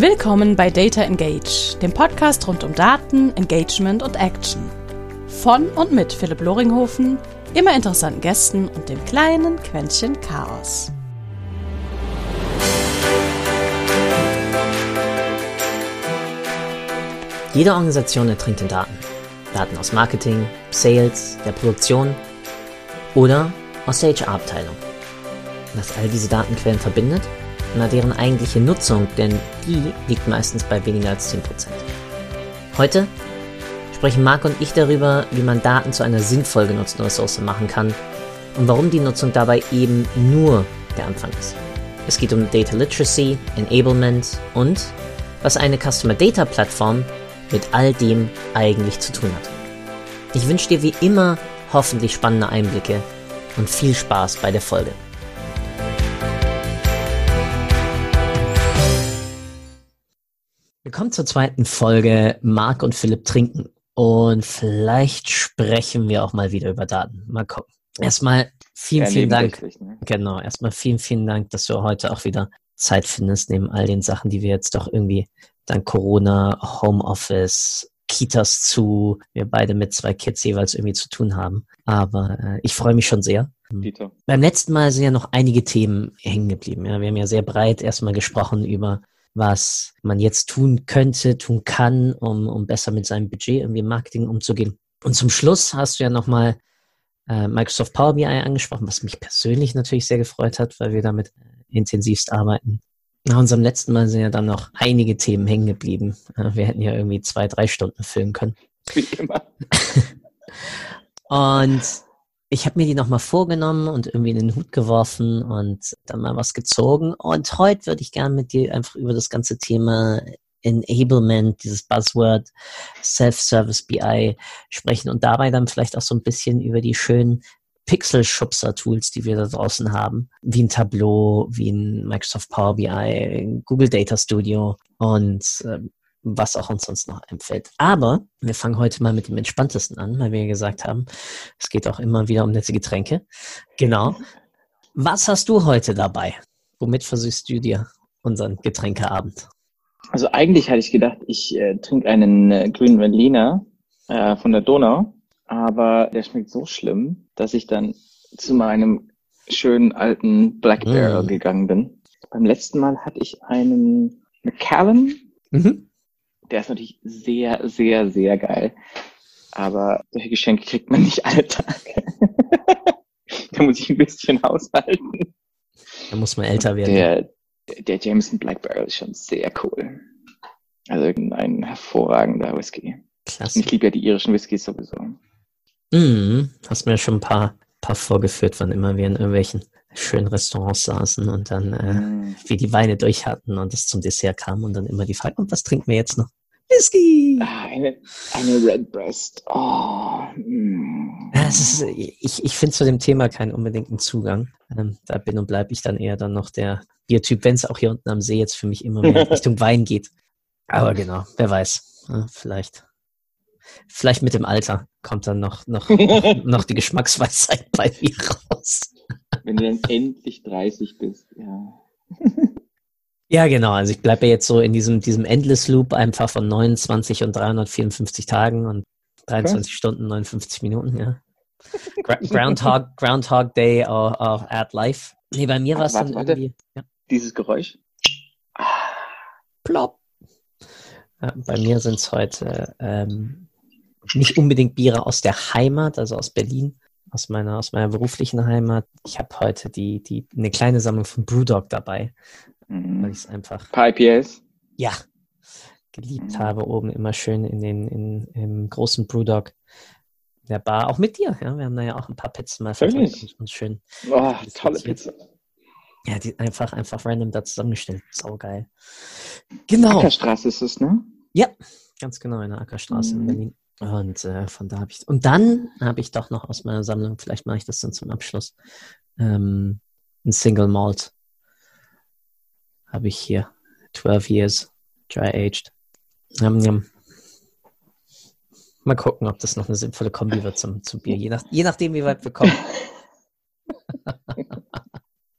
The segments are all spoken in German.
Willkommen bei Data Engage, dem Podcast rund um Daten, Engagement und Action. Von und mit Philipp Loringhofen, immer interessanten Gästen und dem kleinen Quäntchen Chaos. Jede Organisation ertrinkt in Daten. Daten aus Marketing, Sales, der Produktion oder aus der HR-Abteilung. Was all diese Datenquellen verbindet? Na, deren eigentliche Nutzung, denn die liegt meistens bei weniger als 10%. Heute sprechen Marc und ich darüber, wie man Daten zu einer sinnvoll genutzten Ressource machen kann und warum die Nutzung dabei eben nur der Anfang ist. Es geht um Data Literacy, Enablement und was eine Customer Data Plattform mit all dem eigentlich zu tun hat. Ich wünsche dir wie immer hoffentlich spannende Einblicke und viel Spaß bei der Folge. Willkommen zur zweiten Folge Marc und Philipp trinken. Und vielleicht sprechen wir auch mal wieder über Daten. Mal gucken. Erstmal vielen, vielen Dank. Ne? Genau, erstmal vielen, vielen Dank, dass du heute auch wieder Zeit findest, neben all den Sachen, die wir jetzt doch irgendwie dann Corona, Homeoffice, Kitas zu, wir beide mit zwei Kids jeweils irgendwie zu tun haben. Aber äh, ich freue mich schon sehr. Peter. Beim letzten Mal sind ja noch einige Themen hängen geblieben. Ja. Wir haben ja sehr breit erstmal gesprochen über was man jetzt tun könnte, tun kann, um, um besser mit seinem Budget irgendwie im Marketing umzugehen. Und zum Schluss hast du ja nochmal äh, Microsoft Power BI angesprochen, was mich persönlich natürlich sehr gefreut hat, weil wir damit äh, intensivst arbeiten. Nach unserem letzten Mal sind ja dann noch einige Themen hängen geblieben. Äh, wir hätten ja irgendwie zwei, drei Stunden filmen können. Wie immer. Und ich habe mir die nochmal vorgenommen und irgendwie in den Hut geworfen und dann mal was gezogen. Und heute würde ich gerne mit dir einfach über das ganze Thema Enablement, dieses Buzzword Self-Service BI sprechen und dabei dann vielleicht auch so ein bisschen über die schönen Pixel-Schubser-Tools, die wir da draußen haben, wie ein Tableau, wie ein Microsoft Power BI, Google Data Studio und äh, was auch uns sonst noch empfällt. Aber wir fangen heute mal mit dem entspanntesten an, weil wir gesagt haben, es geht auch immer wieder um nette Getränke. Genau. Was hast du heute dabei? Womit versüßt du dir unseren Getränkeabend? Also eigentlich hatte ich gedacht, ich äh, trinke einen äh, grünen Veltliner äh, von der Donau, aber der schmeckt so schlimm, dass ich dann zu meinem schönen alten Black Barrel mm. gegangen bin. Beim letzten Mal hatte ich einen Macallan. Mhm der ist natürlich sehr, sehr, sehr geil. Aber solche Geschenke kriegt man nicht alle Tage. da muss ich ein bisschen haushalten. Da muss man älter werden. Der, der Jameson Black Barrel ist schon sehr cool. Also ein hervorragender Whisky. Klasse. Ich liebe ja die irischen Whiskys sowieso. Mhm. Hast mir schon ein paar, paar vorgeführt, wann immer wir in irgendwelchen schönen Restaurants saßen und dann äh, mm. wir die Weine durch hatten und es zum Dessert kam und dann immer die Frage, und was trinken wir jetzt noch? Whisky. Ah, eine, eine Redbreast. Oh. Mm. Ist, ich ich finde zu dem Thema keinen unbedingten Zugang. Ähm, da bin und bleibe ich dann eher dann noch der Biertyp, wenn es auch hier unten am See jetzt für mich immer mehr Richtung Wein geht. Aber genau, wer weiß. Ja, vielleicht. Vielleicht mit dem Alter kommt dann noch, noch, noch die Geschmacksweisheit bei mir raus. Wenn du dann endlich 30 bist, ja. Ja, genau. Also ich bleibe jetzt so in diesem, diesem Endless Loop einfach von 29 und 354 Tagen und 23 Was? Stunden, 59 Minuten, ja. Groundhog, Groundhog Day of, of at Life. Nee, bei mir war es dann warte. irgendwie. Ja. Dieses Geräusch. Plopp. Ja, bei mir sind es heute ähm, nicht unbedingt Biere aus der Heimat, also aus Berlin, aus meiner, aus meiner beruflichen Heimat. Ich habe heute die, die, eine kleine Sammlung von Brewdog dabei. Mhm. Weil ich es einfach. Paar IPAs? Ja. Geliebt mhm. habe, oben immer schön in den, in, im großen Brewdog der Bar. Auch mit dir, ja. Wir haben da ja auch ein paar Pizzen mal verteilt und uns schön. Oh, tolle Pizza. Ja, die einfach, einfach random da zusammengestellt. Saugeil. Genau. Ackerstraße ist es, ne? Ja, ganz genau, in der Ackerstraße mhm. in Berlin. Und äh, von da habe ich. Und dann habe ich doch noch aus meiner Sammlung, vielleicht mache ich das dann zum Abschluss, ähm, ein Single Malt habe ich hier. 12 Years Dry Aged. Yum, yum. Mal gucken, ob das noch eine sinnvolle Kombi wird zum, zum Bier. Je, nach, je nachdem, wie weit wir kommen.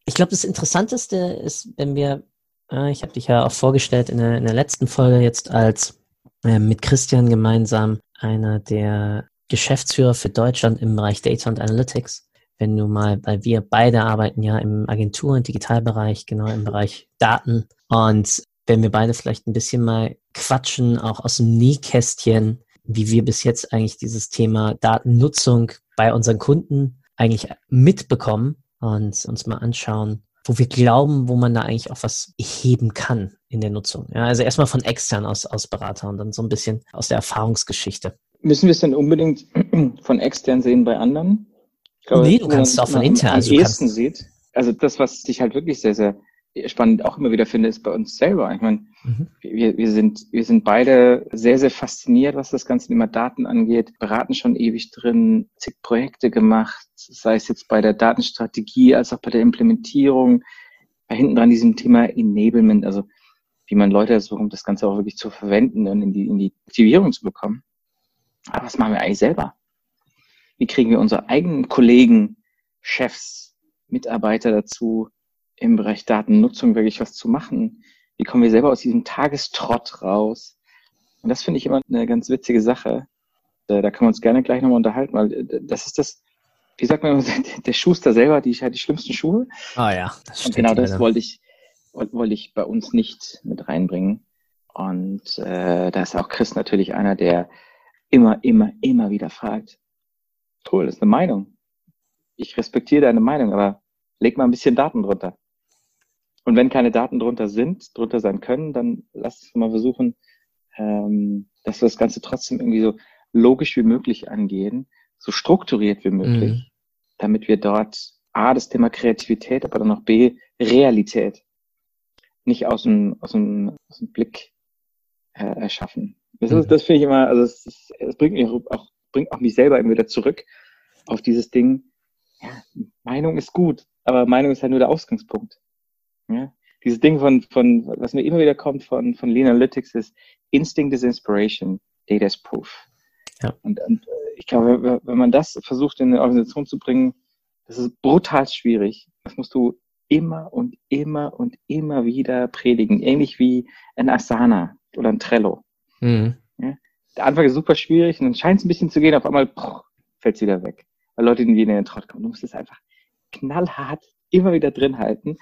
ich glaube, das Interessanteste ist, wenn wir Äh, ich habe dich ja auch vorgestellt in der, in der letzten Folge jetzt als äh, mit Christian gemeinsam einer der Geschäftsführer für Deutschland im Bereich Data und Analytics. Wenn du mal, weil wir beide arbeiten ja im Agentur- und Digitalbereich, genau im Bereich Daten. Und wenn wir beide vielleicht ein bisschen mal quatschen, auch aus dem Nähkästchen, wie wir bis jetzt eigentlich dieses Thema Datennutzung bei unseren Kunden eigentlich mitbekommen und uns mal anschauen, wo wir glauben, wo man da eigentlich auch was heben kann in der Nutzung. Ja, also erstmal von extern aus, aus Berater und dann so ein bisschen aus der Erfahrungsgeschichte. Müssen wir es denn unbedingt von extern sehen bei anderen? Glaube, nee, du kannst es auch von intern. Also am ehesten sieht. Also das, was ich halt wirklich sehr, sehr spannend auch immer wieder finde, ist bei uns selber. Ich meine, mhm. wir, wir, sind, wir sind beide sehr, sehr fasziniert, was das ganze Thema Daten angeht, beraten schon ewig drin, zig Projekte gemacht, sei es jetzt bei der Datenstrategie als auch bei der Implementierung, bei hinten dran diesem Thema Enablement, also wie man Leute dazu kommt, das Ganze auch wirklich zu verwenden und in die, in die Aktivierung zu bekommen. Aber was machen wir eigentlich selber? Wie kriegen wir unsere eigenen Kollegen, Chefs, Mitarbeiter dazu, im Bereich Datennutzung wirklich was zu machen? Wie kommen wir selber aus diesem Tagestrott raus? Und das finde ich immer eine ganz witzige Sache. Da, können wir uns gerne gleich nochmal unterhalten, weil äh, das ist das, wie sagt man, der Schuster selber, die hat die schlimmsten Schuhe. Ah ja, das stimmt. Und genau das wollte ich, wollte ich bei uns nicht mit reinbringen. Und äh, da ist auch Chris natürlich einer, der immer, immer, immer wieder fragt. Cool, das ist eine Meinung. Ich respektiere deine Meinung, aber leg mal ein bisschen Daten drunter. Und wenn keine Daten drunter sind, drunter sein können, dann lass uns mal versuchen, ähm, dass wir das Ganze trotzdem irgendwie so logisch wie möglich angehen, so strukturiert wie möglich, mhm. damit wir dort A, das Thema Kreativität, aber dann auch B, Realität nicht aus dem, aus dem, aus dem Blick äh, erschaffen. Das, mhm. das finde ich immer, also es, es bringt mich auch, bringt auch mich selber immer wieder zurück auf dieses Ding. Ja, Meinung ist gut, aber Meinung ist halt nur der Ausgangspunkt. Ja? Dieses Ding von, von, was mir immer wieder kommt von, von Lean Analytics ist, Instinct is Inspiration, Data is Proof. Ja. Und, und äh, ich glaube, wenn man das versucht in eine Organisation zu bringen, das ist brutal schwierig. Das musst du immer und immer und immer wieder predigen. Ähnlich wie ein Asana oder ein Trello. Mhm. Ja? Der Anfang ist super schwierig und dann scheint es ein bisschen zu gehen, auf einmal fällt es wieder weg. Weil Leute in den Trott kommen. Du musst es einfach knallhart immer wieder drin halten.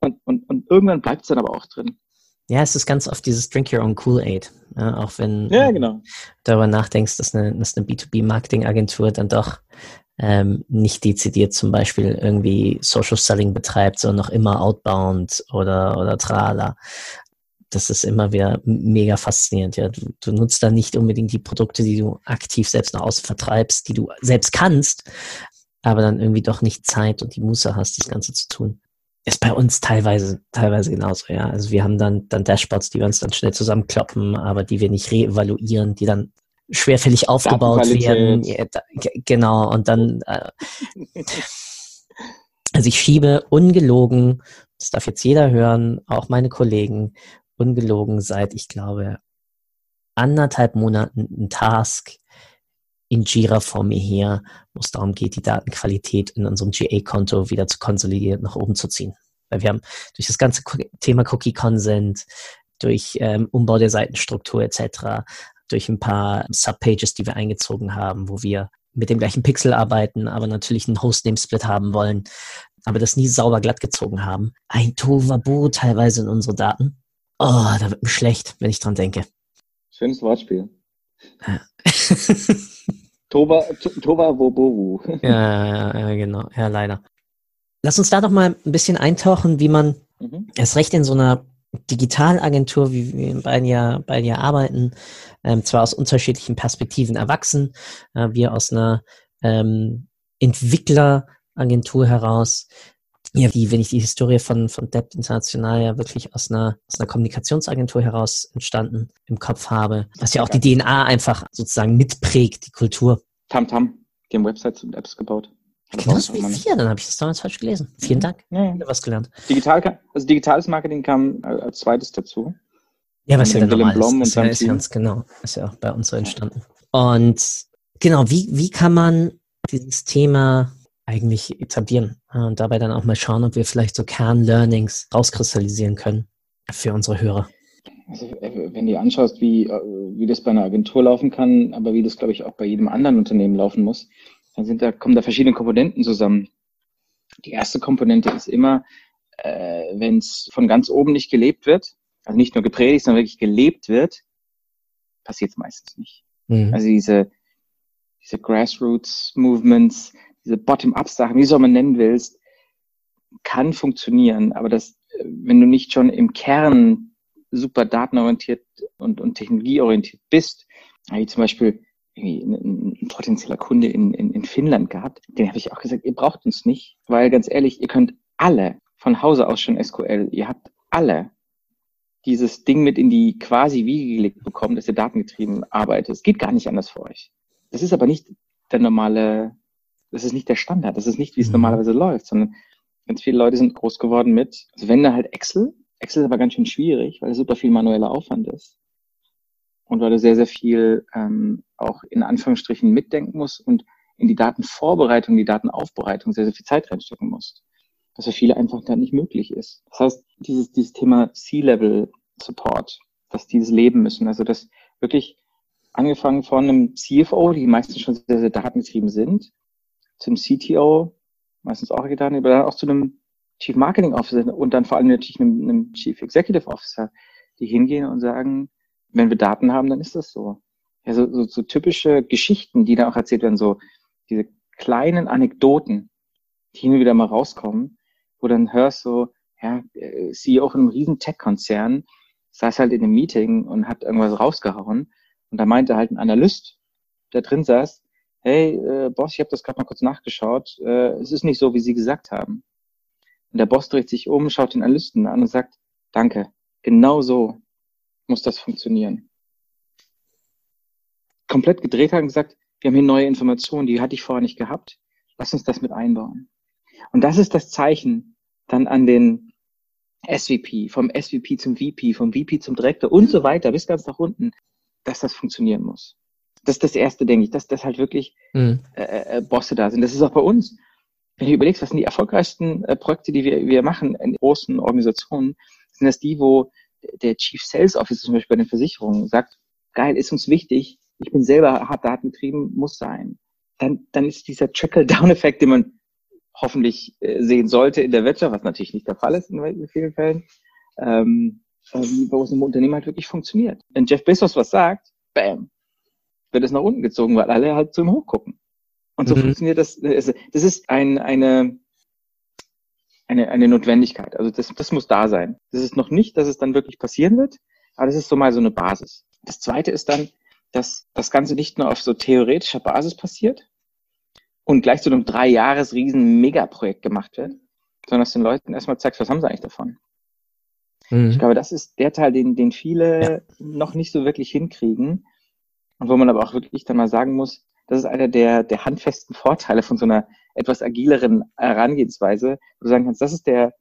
Und, und, und irgendwann bleibt es dann aber auch drin. Ja, es ist ganz oft dieses Drink Your Own Kool-Aid. Ja, auch wenn ja, genau. du darüber nachdenkst, dass eine, dass eine B2B-Marketing-Agentur dann doch ähm, nicht dezidiert zum Beispiel irgendwie Social Selling betreibt, sondern noch immer Outbound oder, oder Trala. Das ist immer wieder mega faszinierend. Ja. Du, du nutzt da nicht unbedingt die Produkte, die du aktiv selbst nach außen vertreibst, die du selbst kannst, aber dann irgendwie doch nicht Zeit und die Muße hast, das Ganze zu tun. Ist bei uns teilweise, teilweise genauso, ja. Also wir haben dann, dann Dashboards, die wir uns dann schnell zusammenkloppen, aber die wir nicht reevaluieren, die dann schwerfällig aufgebaut werden. Ja, da, genau, und dann, äh, also ich schiebe ungelogen, das darf jetzt jeder hören, auch meine Kollegen, ungelogen seit, ich glaube, anderthalb Monaten ein Task in Jira vor mir her, wo es darum geht, die Datenqualität in unserem GA-Konto wieder zu konsolidieren, nach oben zu ziehen. Weil wir haben durch das ganze Thema Cookie Consent, durch ähm, Umbau der Seitenstruktur etc., durch ein paar Subpages, die wir eingezogen haben, wo wir mit dem gleichen Pixel arbeiten, aber natürlich einen Hostname-Split haben wollen, aber das nie sauber glatt gezogen haben. Ein Tovabu teilweise in unsere Daten. Oh, da wird mir schlecht, wenn ich dran denke. Schönes Wortspiel. Ja. Tova, Tova Woboru. Ja, ja, ja, genau. Ja, leider. Lass uns da doch mal ein bisschen eintauchen, wie man mhm. erst recht in so einer Digitalagentur, wie wir beide ja, beide ja arbeiten, ähm, zwar aus unterschiedlichen Perspektiven erwachsen, äh, wir aus einer ähm, Entwickleragentur heraus, ja, die, wenn ich die Historie von, von Debt International ja wirklich aus einer, aus einer Kommunikationsagentur heraus entstanden im Kopf habe, was ja auch die DNA einfach sozusagen mitprägt, die Kultur. Tamtam, die haben Websites und Apps gebaut. Genauso wie wir, dann habe ich das damals falsch gelesen. Vielen mhm. Dank. Ja, ja. was gelernt. Digital, also digitales Marketing kam als zweites dazu. Ja, was ja dann normal ist. ist, ja, ist ganz genau. Ist ja auch bei uns so entstanden. Und genau, wie, wie kann man dieses Thema eigentlich etablieren und dabei dann auch mal schauen, ob wir vielleicht so Kernlearnings rauskristallisieren können für unsere Hörer. Also, äh, wenn du anschaust, wie, äh, wie das bei einer Agentur laufen kann, aber wie das, glaube ich, auch bei jedem anderen Unternehmen laufen muss, dann sind da, kommen da verschiedene Komponenten zusammen. Die erste Komponente ist immer, äh, wenn es von ganz oben nicht gelebt wird, also nicht nur gepredigt, sondern wirklich gelebt wird, passiert es meistens nicht. Mhm. Also diese, diese Grassroots-Movements, diese Bottom-up-Sachen, wie soll man nennen willst, kann funktionieren, aber das, wenn du nicht schon im Kern super datenorientiert und, und technologieorientiert bist, wie zum Beispiel ein, ein potenzieller Kunde in, in, in Finnland gehabt, den habe ich auch gesagt, ihr braucht uns nicht, weil ganz ehrlich, ihr könnt alle von Hause aus schon SQL, ihr habt alle dieses Ding mit in die quasi Wiege gelegt bekommen, dass ihr datengetrieben arbeitet. Es geht gar nicht anders für euch. Das ist aber nicht der normale, das ist nicht der Standard, das ist nicht, wie es mhm. normalerweise läuft, sondern ganz viele Leute sind groß geworden mit, also wenn da halt Excel, Excel ist aber ganz schön schwierig, weil es super viel manueller Aufwand ist. Und weil du sehr, sehr viel ähm, auch in Anführungsstrichen mitdenken musst und in die Datenvorbereitung, die Datenaufbereitung sehr, sehr viel Zeit reinstecken musst. Was für viele einfach dann nicht möglich ist. Das heißt, dieses, dieses Thema C-Level-Support, dass die das leben müssen, also dass wirklich angefangen von einem CFO, die meistens schon sehr, sehr datengetrieben sind, zum CTO, meistens auch getan, aber dann auch zu einem Chief Marketing Officer und dann vor allem natürlich einem, einem Chief Executive Officer, die hingehen und sagen, wenn wir Daten haben, dann ist das so. Ja, so, so, so typische Geschichten, die dann auch erzählt werden, so diese kleinen Anekdoten, die hin und wieder mal rauskommen, wo dann hörst so, ja, äh, CEO von einem riesen Tech-Konzern saß halt in einem Meeting und hat irgendwas rausgehauen und da meinte halt ein Analyst, der drin saß, hey, äh, Boss, ich habe das gerade mal kurz nachgeschaut, äh, es ist nicht so, wie Sie gesagt haben. Und der Boss dreht sich um, schaut den Analysten an und sagt, danke, genau so muss das funktionieren. Komplett gedreht hat und gesagt, wir haben hier neue Informationen, die hatte ich vorher nicht gehabt. Lass uns das mit einbauen. Und das ist das Zeichen dann an den SVP, vom SVP zum VP, vom VP zum Direktor und so weiter bis ganz nach unten, dass das funktionieren muss. Das ist das Erste, denke ich, dass das halt wirklich mhm. äh, äh, Bosse da sind. Das ist auch bei uns. Wenn du überlegst, was sind die erfolgreichsten äh, Projekte, die wir, wir machen in großen Organisationen, sind das die, wo der Chief Sales Officer zum Beispiel bei den Versicherungen sagt, geil, ist uns wichtig, ich bin selber hart datengetrieben, muss sein. Dann, dann ist dieser Trickle-Down-Effekt, den man hoffentlich äh, sehen sollte in der Wirtschaft, was natürlich nicht der Fall ist in vielen Fällen, ähm, ähm, wo es im Unternehmen halt wirklich funktioniert. Wenn Jeff Bezos was sagt, bam, wird es nach unten gezogen, weil alle halt zu ihm hochgucken. Und so mhm. funktioniert das. Das ist ein, eine, eine, eine Notwendigkeit. Also das, das muss da sein. Das ist noch nicht, dass es dann wirklich passieren wird, aber das ist so mal so eine Basis. Das zweite ist dann, dass das Ganze nicht nur auf so theoretischer Basis passiert und gleich zu einem drei Jahres riesen Megaprojekt gemacht wird, sondern dass den Leuten erstmal zeigst, was haben sie eigentlich davon. Mhm. Ich glaube, das ist der Teil, den, den viele ja. noch nicht so wirklich hinkriegen und wo man aber auch wirklich dann mal sagen muss, das ist einer der, der handfesten Vorteile von so einer etwas agileren Herangehensweise, wo du sagen kannst, das ist der,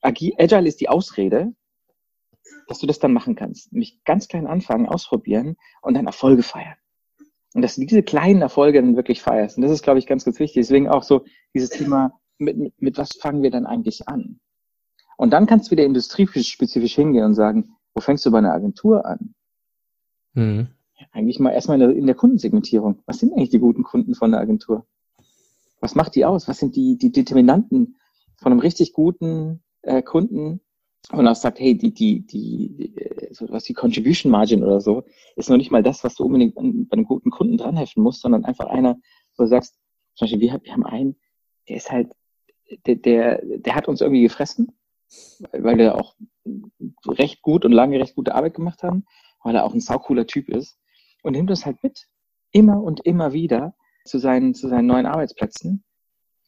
Agile ist die Ausrede, dass du das dann machen kannst. Nämlich ganz klein anfangen, ausprobieren und dann Erfolge feiern. Und dass du diese kleinen Erfolge dann wirklich feierst. Und das ist, glaube ich, ganz, ganz wichtig. Deswegen auch so dieses Thema, mit, mit, mit was fangen wir dann eigentlich an? Und dann kannst du wieder industriespezifisch hingehen und sagen, wo fängst du bei einer Agentur an? Mhm. Eigentlich mal erstmal in der, in der Kundensegmentierung. Was sind eigentlich die guten Kunden von der Agentur? Was macht die aus? Was sind die, die Determinanten von einem richtig guten äh, Kunden? Und auch sagt, hey, die, die, die, äh, so was die Contribution Margin oder so, ist noch nicht mal das, was du unbedingt bei einem guten Kunden dranheften musst, sondern einfach einer, wo du sagst, zum Beispiel, wir, wir haben einen, der ist halt, der, der, der hat uns irgendwie gefressen, weil der auch recht gut und lange recht gute Arbeit gemacht haben, weil er auch ein saucooler Typ ist und nimmt uns halt mit. Immer und immer wieder zu seinen, zu seinen neuen Arbeitsplätzen.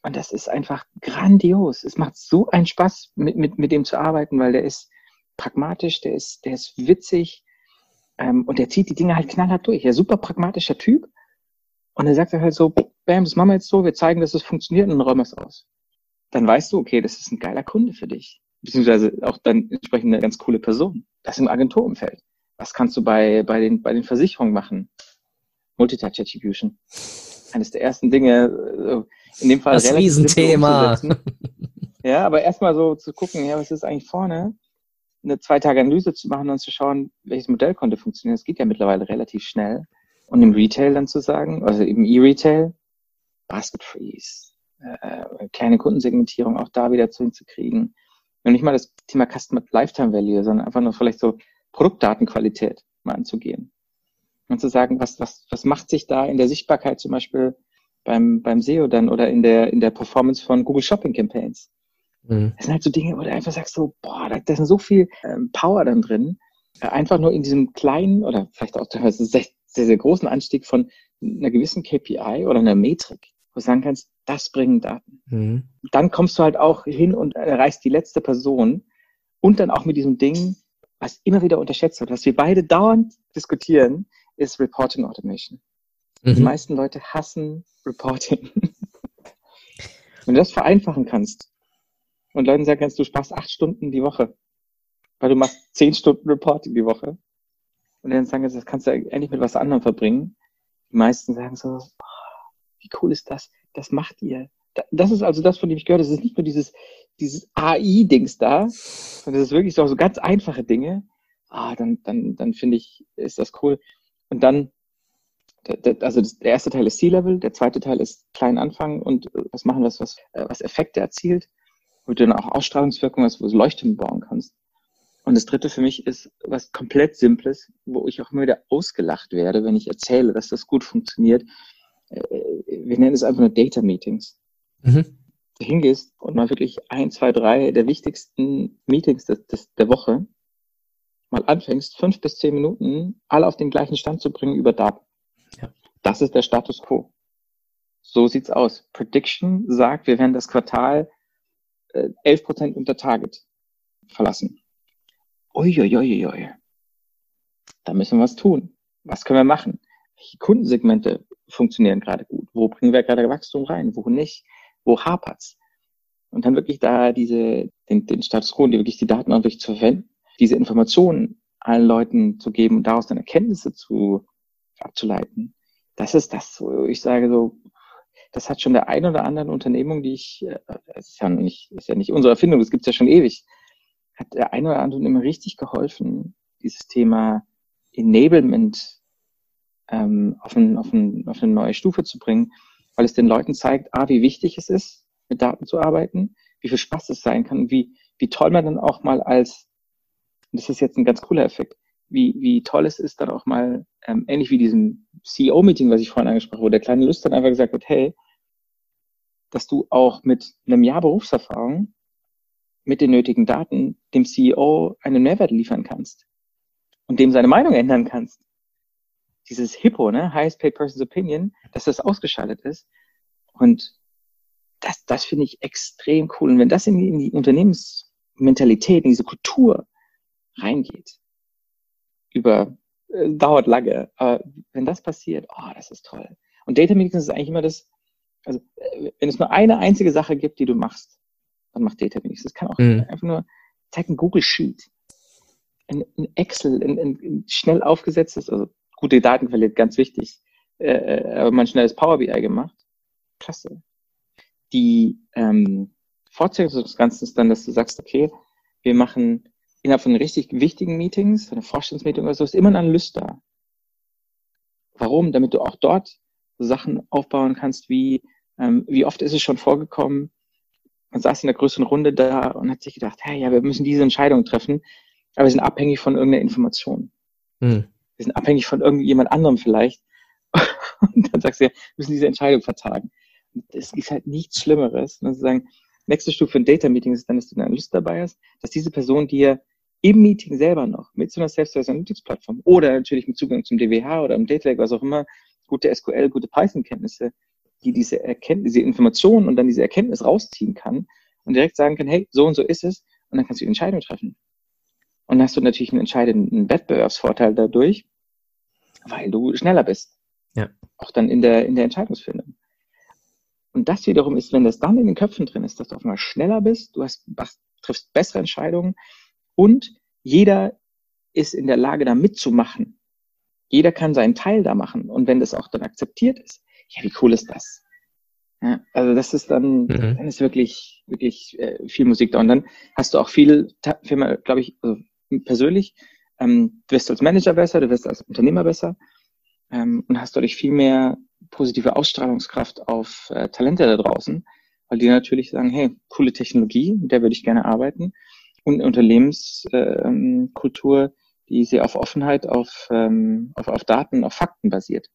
Und das ist einfach grandios. Es macht so einen Spaß, mit, mit, mit dem zu arbeiten, weil der ist pragmatisch, der ist, der ist witzig ähm, und der zieht die Dinge halt knallhart durch. Er ist super pragmatischer Typ. Und er sagt halt so, bam, das machen wir jetzt so, wir zeigen, dass es funktioniert und dann räumen wir es aus. Dann weißt du, okay, das ist ein geiler Kunde für dich. Beziehungsweise auch dann entsprechend eine ganz coole Person. Das im Agenturumfeld. Was kannst du bei, bei, den, bei den Versicherungen machen? Multitouch Attribution. eines der ersten Dinge, in dem Fall das Riesenthema. Ja, aber erstmal so zu gucken, ja, was ist eigentlich vorne? Eine zwei Tage Analyse zu machen und zu schauen, welches Modell konnte funktionieren. Das geht ja mittlerweile relativ schnell. Und im Retail dann zu sagen, also im E-Retail, Basket Freeze, äh, kleine Kundensegmentierung auch da wieder zu hinzukriegen. Und nicht mal das Thema Customer Lifetime Value, sondern einfach nur vielleicht so Produktdatenqualität mal anzugehen. Und zu sagen, was, was, was macht sich da in der Sichtbarkeit zum Beispiel beim, beim SEO dann oder in der, in der Performance von Google Shopping Campaigns? Mhm. Das sind halt so Dinge, wo du einfach sagst so, boah, da, da ist so viel ähm, Power dann drin. Äh, einfach nur in diesem kleinen oder vielleicht auch teilweise sehr, sehr, sehr großen Anstieg von einer gewissen KPI oder einer Metrik, wo du sagen kannst, das bringen Daten. Mhm. Dann kommst du halt auch hin und erreichst die letzte Person und dann auch mit diesem Ding, was immer wieder unterschätzt wird, was wir beide dauernd diskutieren, ist Reporting Automation. Mhm. Die meisten Leute hassen Reporting. Wenn du das vereinfachen kannst und Leuten sagen kannst, du sparst acht Stunden die Woche, weil du machst zehn Stunden Reporting die Woche und dann sagen, das kannst du endlich mit was anderem verbringen. Die meisten sagen so, oh, wie cool ist das? Das macht ihr. Das ist also das, von dem ich gehört habe. Das ist nicht nur dieses, dieses AI-Dings da, sondern das ist wirklich so, so ganz einfache Dinge. Ah, dann, dann, dann finde ich, ist das cool. Und dann, also der erste Teil ist C-Level, der zweite Teil ist klein anfangen und äh, was machen, was, was, äh, was Effekte erzielt, wo du dann auch Ausstrahlungswirkung hast, wo du Leuchtturm bauen kannst. Und das dritte für mich ist was komplett Simples, wo ich auch immer wieder ausgelacht werde, wenn ich erzähle, dass das gut funktioniert. Äh, wir nennen es einfach nur Data Meetings. Mhm. Hingehst und mal wirklich ein, zwei, drei der wichtigsten Meetings des, des, der Woche mal anfängst, fünf bis zehn Minuten alle auf den gleichen Stand zu bringen über Daten. Ja. Das ist der Status quo. So sieht's aus. Prediction sagt, wir werden das Quartal äh, 11% unter Target verlassen. Uiuiuiui. Da müssen wir was tun. Was können wir machen? Welche Kundensegmente funktionieren gerade gut? Wo bringen wir gerade Wachstum rein? Wo nicht? Wo hapert's? Und dann wirklich da diese, den, den Status quo, die wirklich die Daten auch wirklich zu verwenden, diese Informationen allen Leuten zu geben und daraus dann Erkenntnisse zu abzuleiten. Das ist das, wo ich sage so, das hat schon der ein oder anderen Unternehmung, die ich, äh, das ist ja nicht, ist ja nicht unsere Erfindung, das gibt's ja schon ewig, hat der eine oder andere immer richtig geholfen, dieses Thema Enablement ähm, auf, ein, auf, ein, auf eine neue Stufe zu bringen, weil es den Leuten zeigt, ah, wie wichtig es ist, mit Daten zu arbeiten, wie viel Spaß es sein kann, wie, wie toll man dann auch mal als, und das ist jetzt ein ganz cooler Effekt, wie, wie toll es ist, dann auch mal, ähm, ähnlich wie diesem CEO-Meeting, was ich vorhin angesprochen habe, wo der kleine Lust dann einfach gesagt hat, hey, dass du auch mit einem Jahr Berufserfahrung mit den nötigen Daten dem CEO einen Mehrwert liefern kannst und dem seine Meinung ändern kannst. Dieses Hippo, ne, Highest Paid Person's Opinion, dass das ausgeschaltet ist. Und das, das finde ich extrem cool. Und wenn das in die, in die Unternehmensmentalität, in diese Kultur reingeht, über, äh, dauert lange, aber wenn das passiert, oh, das ist toll. Und Data Meetings ist eigentlich immer das, also, äh, wenn es nur eine einzige Sache gibt, die du machst, dann macht Data wenigstens. Das kann auch mhm. einfach nur, zeig ein Google Sheet, ein, ein Excel, ein, ein, schnell aufgesetztes, also gute Datenqualität, ganz wichtig, äh, äh, aber man schnelles Power BI gemacht. Klasse. Die ähm, Fortsetzung des Ganzen ist dann, dass du sagst, okay, wir machen innerhalb von richtig wichtigen Meetings, einer Vorstandsmeeting oder so, ist immer ein Analyst da. Warum? Damit du auch dort Sachen aufbauen kannst, wie ähm, wie oft ist es schon vorgekommen, man saß in der größeren Runde da und hat sich gedacht, hey, ja, wir müssen diese Entscheidung treffen, aber wir sind abhängig von irgendeiner Information. Hm. Wir sind abhängig von irgendjemand anderem vielleicht. Und dann sagst du ja, wir müssen diese Entscheidung vertagen. Und das ist halt nichts Schlimmeres. Ne, sagen, nächste Stufe ein Data Meeting ist dann, dass du eine Analyst dabei hast, dass diese Person dir im Meeting selber noch mit so einer Self-Service Analytics Plattform oder natürlich mit Zugang zum DWH oder im Data Lake, was auch immer, gute SQL, gute Python-Kenntnisse die diese Erkenntnis, diese Information und dann diese Erkenntnis rausziehen kann und direkt sagen kann, hey, so und so ist es, und dann kannst du die Entscheidung treffen. Und hast du natürlich einen entscheidenden Wettbewerbsvorteil dadurch, weil du schneller bist. Ja. Auch dann in der, in der Entscheidungsfindung. Und das wiederum ist, wenn das dann in den Köpfen drin ist, dass du auf einmal schneller bist, du hast, triffst bessere Entscheidungen und jeder ist in der Lage, da mitzumachen. Jeder kann seinen Teil da machen. Und wenn das auch dann akzeptiert ist, ja, wie cool ist das? Ja, also das ist dann, mhm. dann ist wirklich, wirklich äh, viel Musik da. Und dann hast du auch viel, glaube ich, also persönlich, ähm, du wirst als Manager besser, du wirst als Unternehmer besser ähm, und hast dadurch viel mehr positive Ausstrahlungskraft auf äh, Talente da draußen, weil die natürlich sagen, hey, coole Technologie, mit der würde ich gerne arbeiten und Unternehmenskultur, äh, die sehr auf Offenheit, auf, ähm, auf, auf Daten, auf Fakten basiert.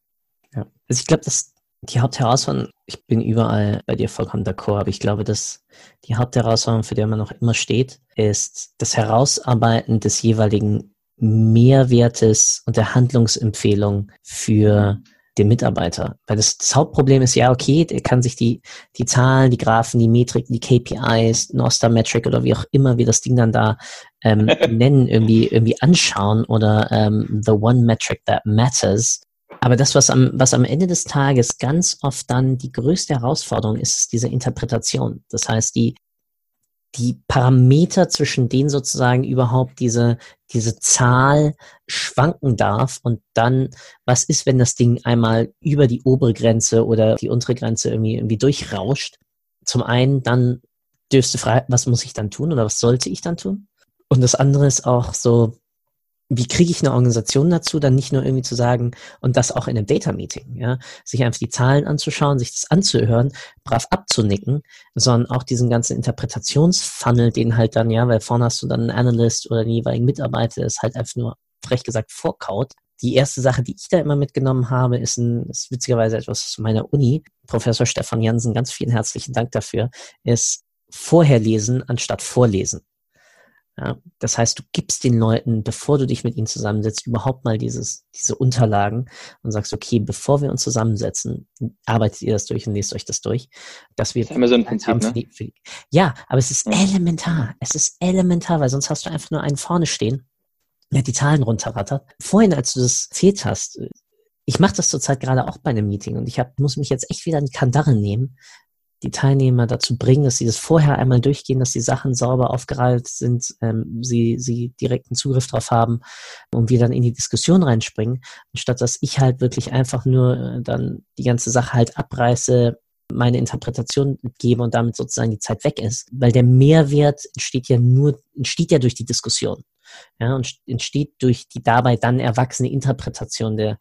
Ja, also ich glaube, dass die Hauptherausforderung, ich bin überall bei dir vollkommen d'accord, aber ich glaube, dass die Hauptherausforderung, für die man noch immer steht, ist das Herausarbeiten des jeweiligen Mehrwertes und der Handlungsempfehlung für den Mitarbeiter. Weil das, das Hauptproblem ist ja, okay, der kann sich die, die Zahlen, die Graphen, die Metriken, die KPIs, Nostar Metric oder wie auch immer wir das Ding dann da ähm, nennen, irgendwie, irgendwie anschauen oder ähm, the one metric that matters. Aber das, was am, was am Ende des Tages ganz oft dann die größte Herausforderung ist, ist diese Interpretation. Das heißt, die, die Parameter, zwischen denen sozusagen überhaupt diese, diese Zahl schwanken darf und dann, was ist, wenn das Ding einmal über die obere Grenze oder die untere Grenze irgendwie, irgendwie durchrauscht. Zum einen, dann dürfst du fragen, was muss ich dann tun oder was sollte ich dann tun? Und das andere ist auch so, wie kriege ich eine Organisation dazu, dann nicht nur irgendwie zu sagen, und das auch in einem Data-Meeting, ja, sich einfach die Zahlen anzuschauen, sich das anzuhören, brav abzunicken, sondern auch diesen ganzen Interpretationsfunnel, den halt dann, ja, weil vorne hast du dann einen Analyst oder den jeweiligen Mitarbeiter, ist halt einfach nur frech gesagt vorkaut. Die erste Sache, die ich da immer mitgenommen habe, ist, ein, ist witzigerweise etwas aus meiner Uni. Professor Stefan Jansen, ganz vielen herzlichen Dank dafür, ist vorher lesen anstatt vorlesen. Ja, das heißt, du gibst den Leuten, bevor du dich mit ihnen zusammensetzt, überhaupt mal dieses, diese Unterlagen und sagst, okay, bevor wir uns zusammensetzen, arbeitet ihr das durch und lest euch das durch. Dass wir das ist immer so ein Prinzip, ne? die, die, ja, aber es ist ja. elementar. Es ist elementar, weil sonst hast du einfach nur einen vorne stehen, der die Zahlen runterrattert. Vorhin, als du das erzählt hast, ich mache das zurzeit gerade auch bei einem Meeting und ich hab, muss mich jetzt echt wieder in die Kandare nehmen, die Teilnehmer dazu bringen, dass sie das vorher einmal durchgehen, dass die Sachen sauber aufgereiht sind, ähm, sie, sie direkten Zugriff drauf haben und wir dann in die Diskussion reinspringen, anstatt dass ich halt wirklich einfach nur äh, dann die ganze Sache halt abreiße, meine Interpretation gebe und damit sozusagen die Zeit weg ist. Weil der Mehrwert entsteht ja nur, entsteht ja durch die Diskussion. Ja, und entsteht durch die dabei dann erwachsene Interpretation der,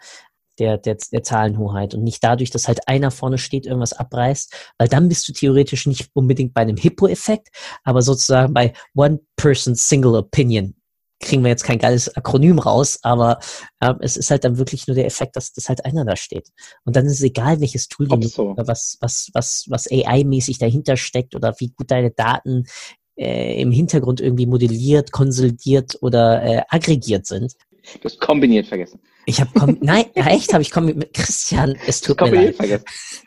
der, der, der Zahlenhoheit und nicht dadurch, dass halt einer vorne steht, irgendwas abreißt, weil dann bist du theoretisch nicht unbedingt bei einem Hippo-Effekt, aber sozusagen bei One Person Single Opinion kriegen wir jetzt kein geiles Akronym raus, aber äh, es ist halt dann wirklich nur der Effekt, dass, dass halt einer da steht. Und dann ist es egal, welches Tool du nutzt oder was, was, was, was AI-mäßig dahinter steckt oder wie gut deine Daten äh, im Hintergrund irgendwie modelliert, konsolidiert oder äh, aggregiert sind. Du hast kombiniert vergessen. Ich habe kom nein, ja, echt habe ich kombiniert mit Christian. Es tut mir leid. vergessen.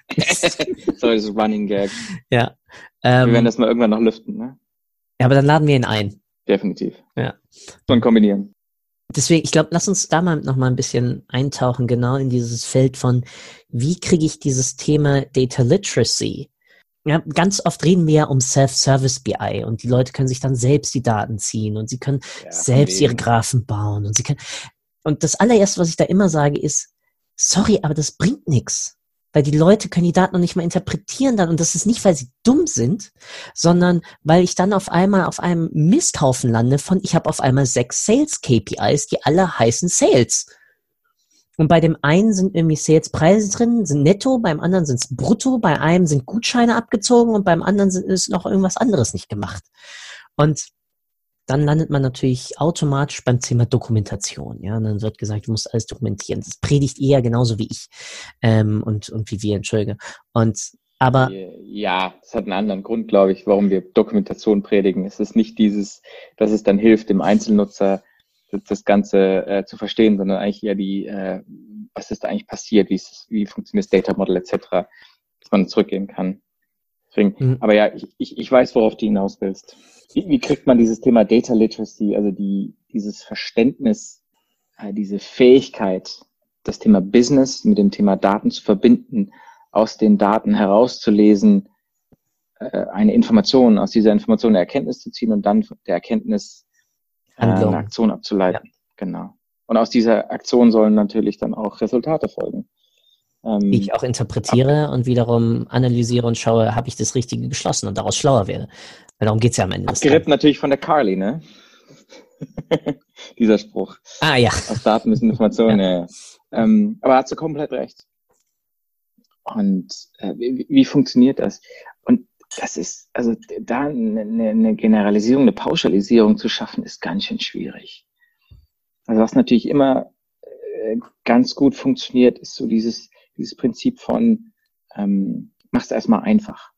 Sorry, das ist Running Gag. Ja. Ähm, Wir werden das mal irgendwann noch lüften, ne? Ja, aber dann laden wir ihn ein. Definitiv. Ja. Und kombinieren. Deswegen, ich glaube, lass uns da mal noch mal ein bisschen eintauchen, genau in dieses Feld von, wie kriege ich dieses Thema Data Literacy ja, ganz oft reden wir ja um Self-Service BI und die Leute können sich dann selbst die Daten ziehen und sie können ja, selbst ihre Graphen bauen und sie können. Und das allererste, was ich da immer sage, ist, sorry, aber das bringt nichts. Weil die Leute können die Daten noch nicht mal interpretieren dann. Und das ist nicht, weil sie dumm sind, sondern weil ich dann auf einmal auf einem Misthaufen lande von, ich habe auf einmal sechs Sales-KPIs, die alle heißen Sales. Und bei dem einen sind irgendwie Salespreise drin, sind netto, beim anderen sind es brutto, bei einem sind Gutscheine abgezogen und beim anderen ist noch irgendwas anderes nicht gemacht. Und dann landet man natürlich automatisch beim Thema Dokumentation. Ja, und dann wird gesagt, du musst alles dokumentieren. Das predigt eher genauso wie ich ähm, und und wie wir, entschuldige. Und aber ja, es hat einen anderen Grund, glaube ich, warum wir Dokumentation predigen. Es ist nicht dieses, dass es dann hilft, dem Einzelnutzer das Ganze äh, zu verstehen, sondern eigentlich eher die, äh, was ist da eigentlich passiert, wie, ist, wie funktioniert das Data Model etc., dass man zurückgehen kann. Deswegen, mhm. Aber ja, ich, ich, ich weiß, worauf du hinaus willst. Wie, wie kriegt man dieses Thema Data Literacy, also die, dieses Verständnis, äh, diese Fähigkeit, das Thema Business mit dem Thema Daten zu verbinden, aus den Daten herauszulesen, äh, eine Information, aus dieser Information eine Erkenntnis zu ziehen und dann der Erkenntnis Handlung. eine Aktion abzuleiten. Ja. Genau. Und aus dieser Aktion sollen natürlich dann auch Resultate folgen. ähm, die ich auch interpretiere ab, und wiederum analysiere und schaue, habe ich das Richtige geschlossen und daraus schlauer werde. Weil darum geht es ja am Ende. Abgerippt natürlich von der Carly, ne? Dieser Spruch. Ah ja. Aus Daten müssen Informationen. ja. ja. Ähm, aber hat sie komplett recht. Und äh, wie, wie funktioniert das? Und das ist, also da eine, eine Generalisierung, eine Pauschalisierung zu schaffen, ist ganz schön schwierig. Also was natürlich immer äh, ganz gut funktioniert, ist so dieses, dieses Prinzip von ähm, mach's erstmal einfach.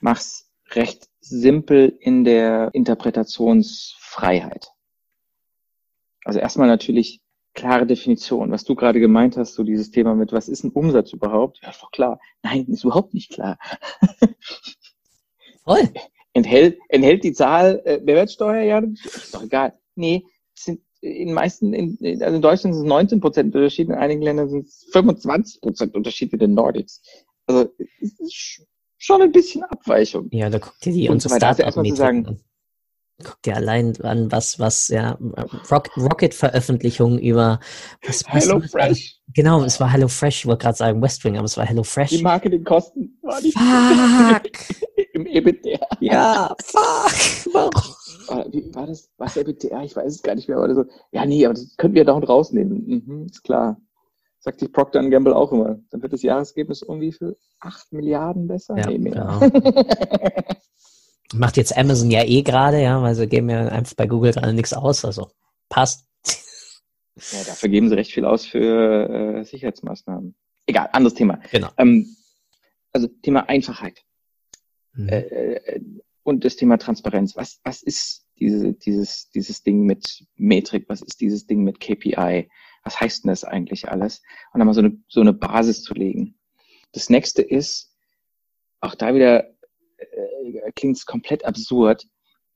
Mach's recht simpel in der Interpretationsfreiheit. Also erstmal natürlich klare Definition. Was du gerade gemeint hast, so dieses Thema mit, was ist ein Umsatz überhaupt? Ja, ist doch klar. Nein, ist überhaupt nicht klar. Voll. Enthält, enthält die Zahl äh, Mehrwertsteuer? Ja, ist doch egal. Nee, sind in meisten, in, also in Deutschland sind es 19 Prozent Unterschied, in einigen Ländern sind es 25 Prozent Unterschied in den Nordics. Also ist schon ein bisschen Abweichung. Ja, da guckt ihr die und so weiter. Also erstmal zu sagen, Guck dir allein an, was, was, ja, Rocket-Veröffentlichungen über was, was Hello Fresh. Genau, es war Hello Fresh, ich wollte gerade sagen Westwing, aber es war Hello Fresh. Die Marketingkosten waren nicht Fuck! Im EBTR. Ja, fuck! Warum? Wie war das? Was EBTR? Ich weiß es gar nicht mehr, aber so, ja, nee, aber das können wir da und rausnehmen. Mhm, ist klar. Sagt sich Procter Gamble auch immer. Dann wird das Jahresergebnis irgendwie für 8 Milliarden besser? Ja, nee, mehr. Genau. Macht jetzt Amazon ja eh gerade, ja, weil sie geben ja einfach bei Google gerade nichts aus, also passt. Ja, dafür geben sie recht viel aus für äh, Sicherheitsmaßnahmen. Egal, anderes Thema. Genau. Ähm, also Thema Einfachheit. Mhm. Äh, äh, und das Thema Transparenz. Was, was ist diese, dieses, dieses Ding mit Metrik? Was ist dieses Ding mit KPI? Was heißt denn das eigentlich alles? Und dann mal so eine, so eine Basis zu legen. Das nächste ist, auch da wieder äh, klingt es komplett absurd,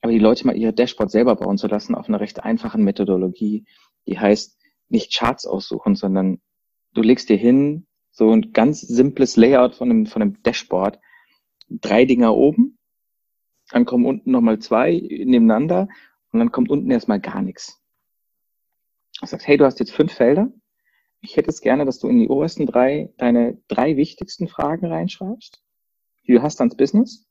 aber die Leute mal ihre Dashboard selber bauen zu lassen auf einer recht einfachen Methodologie, die heißt nicht Charts aussuchen, sondern du legst dir hin so ein ganz simples Layout von einem, von einem Dashboard, drei Dinger oben, dann kommen unten nochmal zwei nebeneinander und dann kommt unten erstmal gar nichts. Du sagst, hey, du hast jetzt fünf Felder. Ich hätte es gerne, dass du in die obersten drei deine drei wichtigsten Fragen reinschreibst, die du hast ans Business.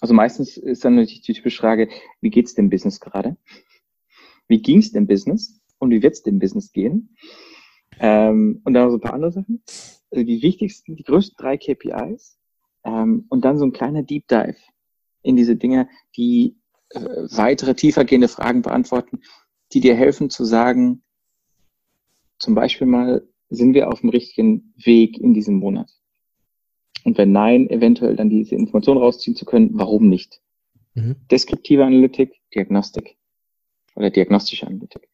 Also meistens ist dann natürlich die typische Frage, wie geht's dem Business gerade? Wie ging's dem Business? Und wie wird's dem Business gehen? Ähm, und dann noch so ein paar andere Sachen. Also die wichtigsten, die größten drei KPIs. Ähm, und dann so ein kleiner Deep Dive in diese Dinge, die äh, weitere tiefergehende Fragen beantworten, die dir helfen zu sagen, zum Beispiel mal, sind wir auf dem richtigen Weg in diesem Monat? Und wenn nein, eventuell dann diese Information rausziehen zu können, warum nicht? Mhm. Deskriptive Analytik, Diagnostik oder diagnostische Analytik.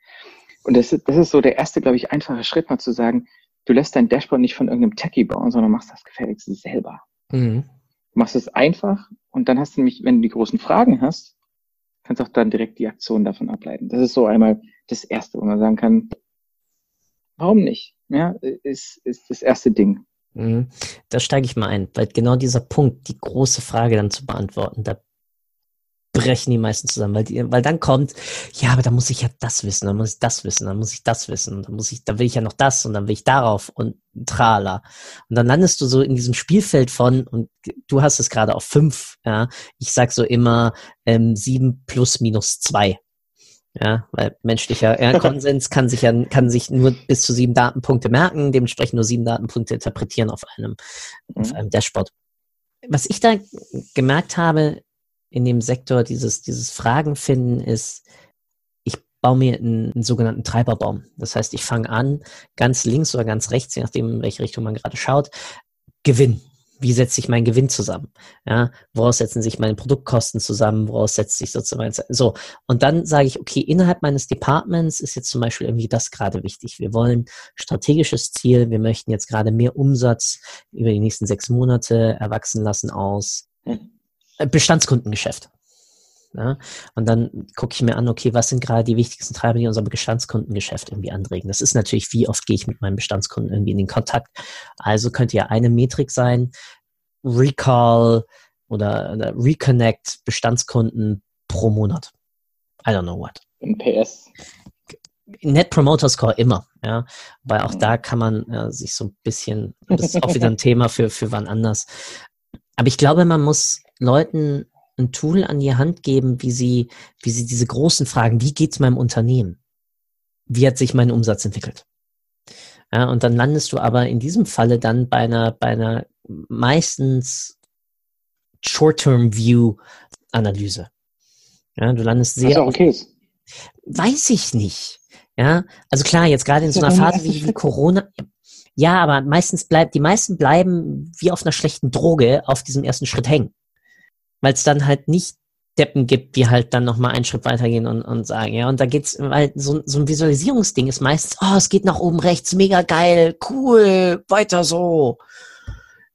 Und das ist, das ist so der erste, glaube ich, einfache Schritt, mal zu sagen, du lässt dein Dashboard nicht von irgendeinem Techie bauen, sondern machst das gefälligst selber. Mhm. Du machst es einfach und dann hast du nämlich, wenn du die großen Fragen hast, kannst auch dann direkt die Aktion davon ableiten. Das ist so einmal das Erste, wo man sagen kann, warum nicht? Ja, ist, ist das erste Ding. Mhm. Da steige ich mal ein, weil genau dieser Punkt, die große Frage dann zu beantworten, da brechen die meisten zusammen, weil, die, weil dann kommt, ja, aber da muss ich ja das wissen, dann muss ich das wissen, dann muss ich das wissen, dann muss ich, da will ich ja noch das und dann will ich darauf und trala. Und dann landest du so in diesem Spielfeld von, und du hast es gerade auf fünf, ja, ich sag so immer ähm, sieben plus minus zwei. Ja, weil menschlicher ja, Konsens kann sich ja kann sich nur bis zu sieben Datenpunkte merken, dementsprechend nur sieben Datenpunkte interpretieren auf einem, mhm. auf einem Dashboard. Was ich da gemerkt habe in dem Sektor, dieses, dieses Fragen finden, ist, ich baue mir einen, einen sogenannten Treiberbaum. Das heißt, ich fange an, ganz links oder ganz rechts, je nachdem, in welche Richtung man gerade schaut, Gewinn wie setzt sich mein Gewinn zusammen? Ja, woraus setzen sich meine Produktkosten zusammen? Woraus setzt sich sozusagen so? Und dann sage ich, okay, innerhalb meines Departments ist jetzt zum Beispiel irgendwie das gerade wichtig. Wir wollen strategisches Ziel. Wir möchten jetzt gerade mehr Umsatz über die nächsten sechs Monate erwachsen lassen aus hm. Bestandskundengeschäft. Ja? Und dann gucke ich mir an, okay, was sind gerade die wichtigsten Treiber, die unser Bestandskundengeschäft irgendwie anregen. Das ist natürlich, wie oft gehe ich mit meinem Bestandskunden irgendwie in den Kontakt. Also könnte ja eine Metrik sein, Recall oder, oder Reconnect Bestandskunden pro Monat. I don't know what. Ein PS. Net Promoter Score immer, ja. Weil auch da kann man ja, sich so ein bisschen, das ist auch wieder ein Thema für, für wann anders. Aber ich glaube, man muss Leuten ein Tool an die Hand geben, wie sie, wie sie diese großen Fragen, wie geht's meinem Unternehmen? Wie hat sich mein Umsatz entwickelt? Ja, und dann landest du aber in diesem Falle dann bei einer, bei einer meistens Short-Term-View-Analyse. Ja, du landest sehr. Was okay. Weiß ich nicht. Ja, also klar, jetzt gerade in so einer Phase wie, wie Corona. Ja, aber meistens bleibt, die meisten bleiben wie auf einer schlechten Droge auf diesem ersten Schritt hängen. Weil es dann halt nicht Deppen gibt, die halt dann nochmal einen Schritt weitergehen und, und sagen, ja, und da geht's, weil so, so ein Visualisierungsding ist meistens, oh, es geht nach oben rechts, mega geil, cool, weiter so.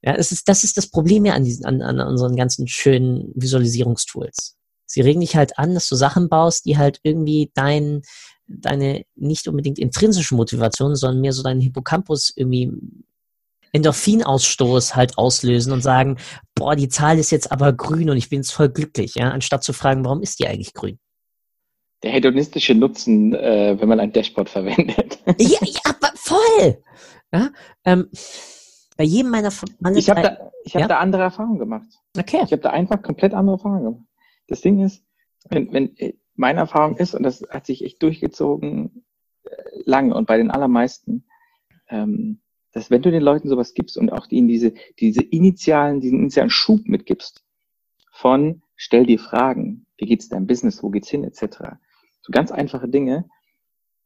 Ja, es ist, das ist das Problem ja an diesen, an, an unseren ganzen schönen Visualisierungstools. Sie regen dich halt an, dass du Sachen baust, die halt irgendwie dein, deine nicht unbedingt intrinsische Motivation, sondern mehr so deinen Hippocampus irgendwie Endorphinausstoß halt auslösen und sagen, boah, die Zahl ist jetzt aber grün und ich bin jetzt voll glücklich, ja, anstatt zu fragen, warum ist die eigentlich grün? Der hedonistische Nutzen, äh, wenn man ein Dashboard verwendet. ja, ja, aber voll! Ja, ähm, bei jedem meiner, meiner Ich habe da, ich hab ja? da andere Erfahrungen gemacht. Okay. Ich habe da einfach komplett andere Erfahrungen gemacht. Das Ding ist, wenn, wenn äh, meine Erfahrung ist, und das hat sich echt durchgezogen äh, lange und bei den allermeisten, ähm, dass wenn du den Leuten sowas gibst und auch ihnen diese, diese initialen, diesen initialen Schub mitgibst von stell dir Fragen, wie geht's deinem Business, wo geht's hin, etc. So ganz einfache Dinge,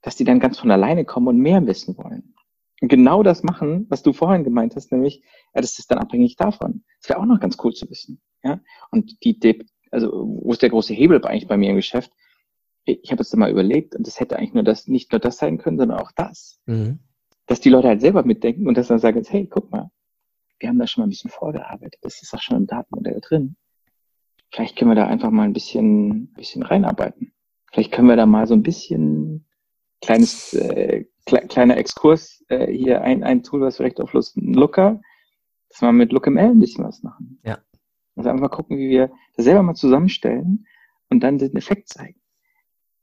dass die dann ganz von alleine kommen und mehr wissen wollen. Und genau das machen, was du vorhin gemeint hast, nämlich, ja, das ist dann abhängig davon. Das wäre auch noch ganz cool zu wissen. Ja? Und die, also wo ist der große Hebel eigentlich bei mir im Geschäft? Ich habe das mal überlegt und das hätte eigentlich nur das, nicht nur das sein können, sondern auch das. Mhm dass die Leute halt selber mitdenken und dass dann sagen, hey, guck mal, wir haben da schon mal ein bisschen vorgearbeitet, das ist auch schon im Datenmodell drin. Vielleicht können wir da einfach mal ein bisschen, ein bisschen reinarbeiten. Vielleicht können wir da mal so ein bisschen kleines, äh, kle kleiner Exkurs äh, hier ein, ein Tool, was vielleicht auf Lust, Looker, dass wir mit LookML ein bisschen was machen. Ja. Also einfach mal gucken, wie wir das selber mal zusammenstellen und dann den Effekt zeigen.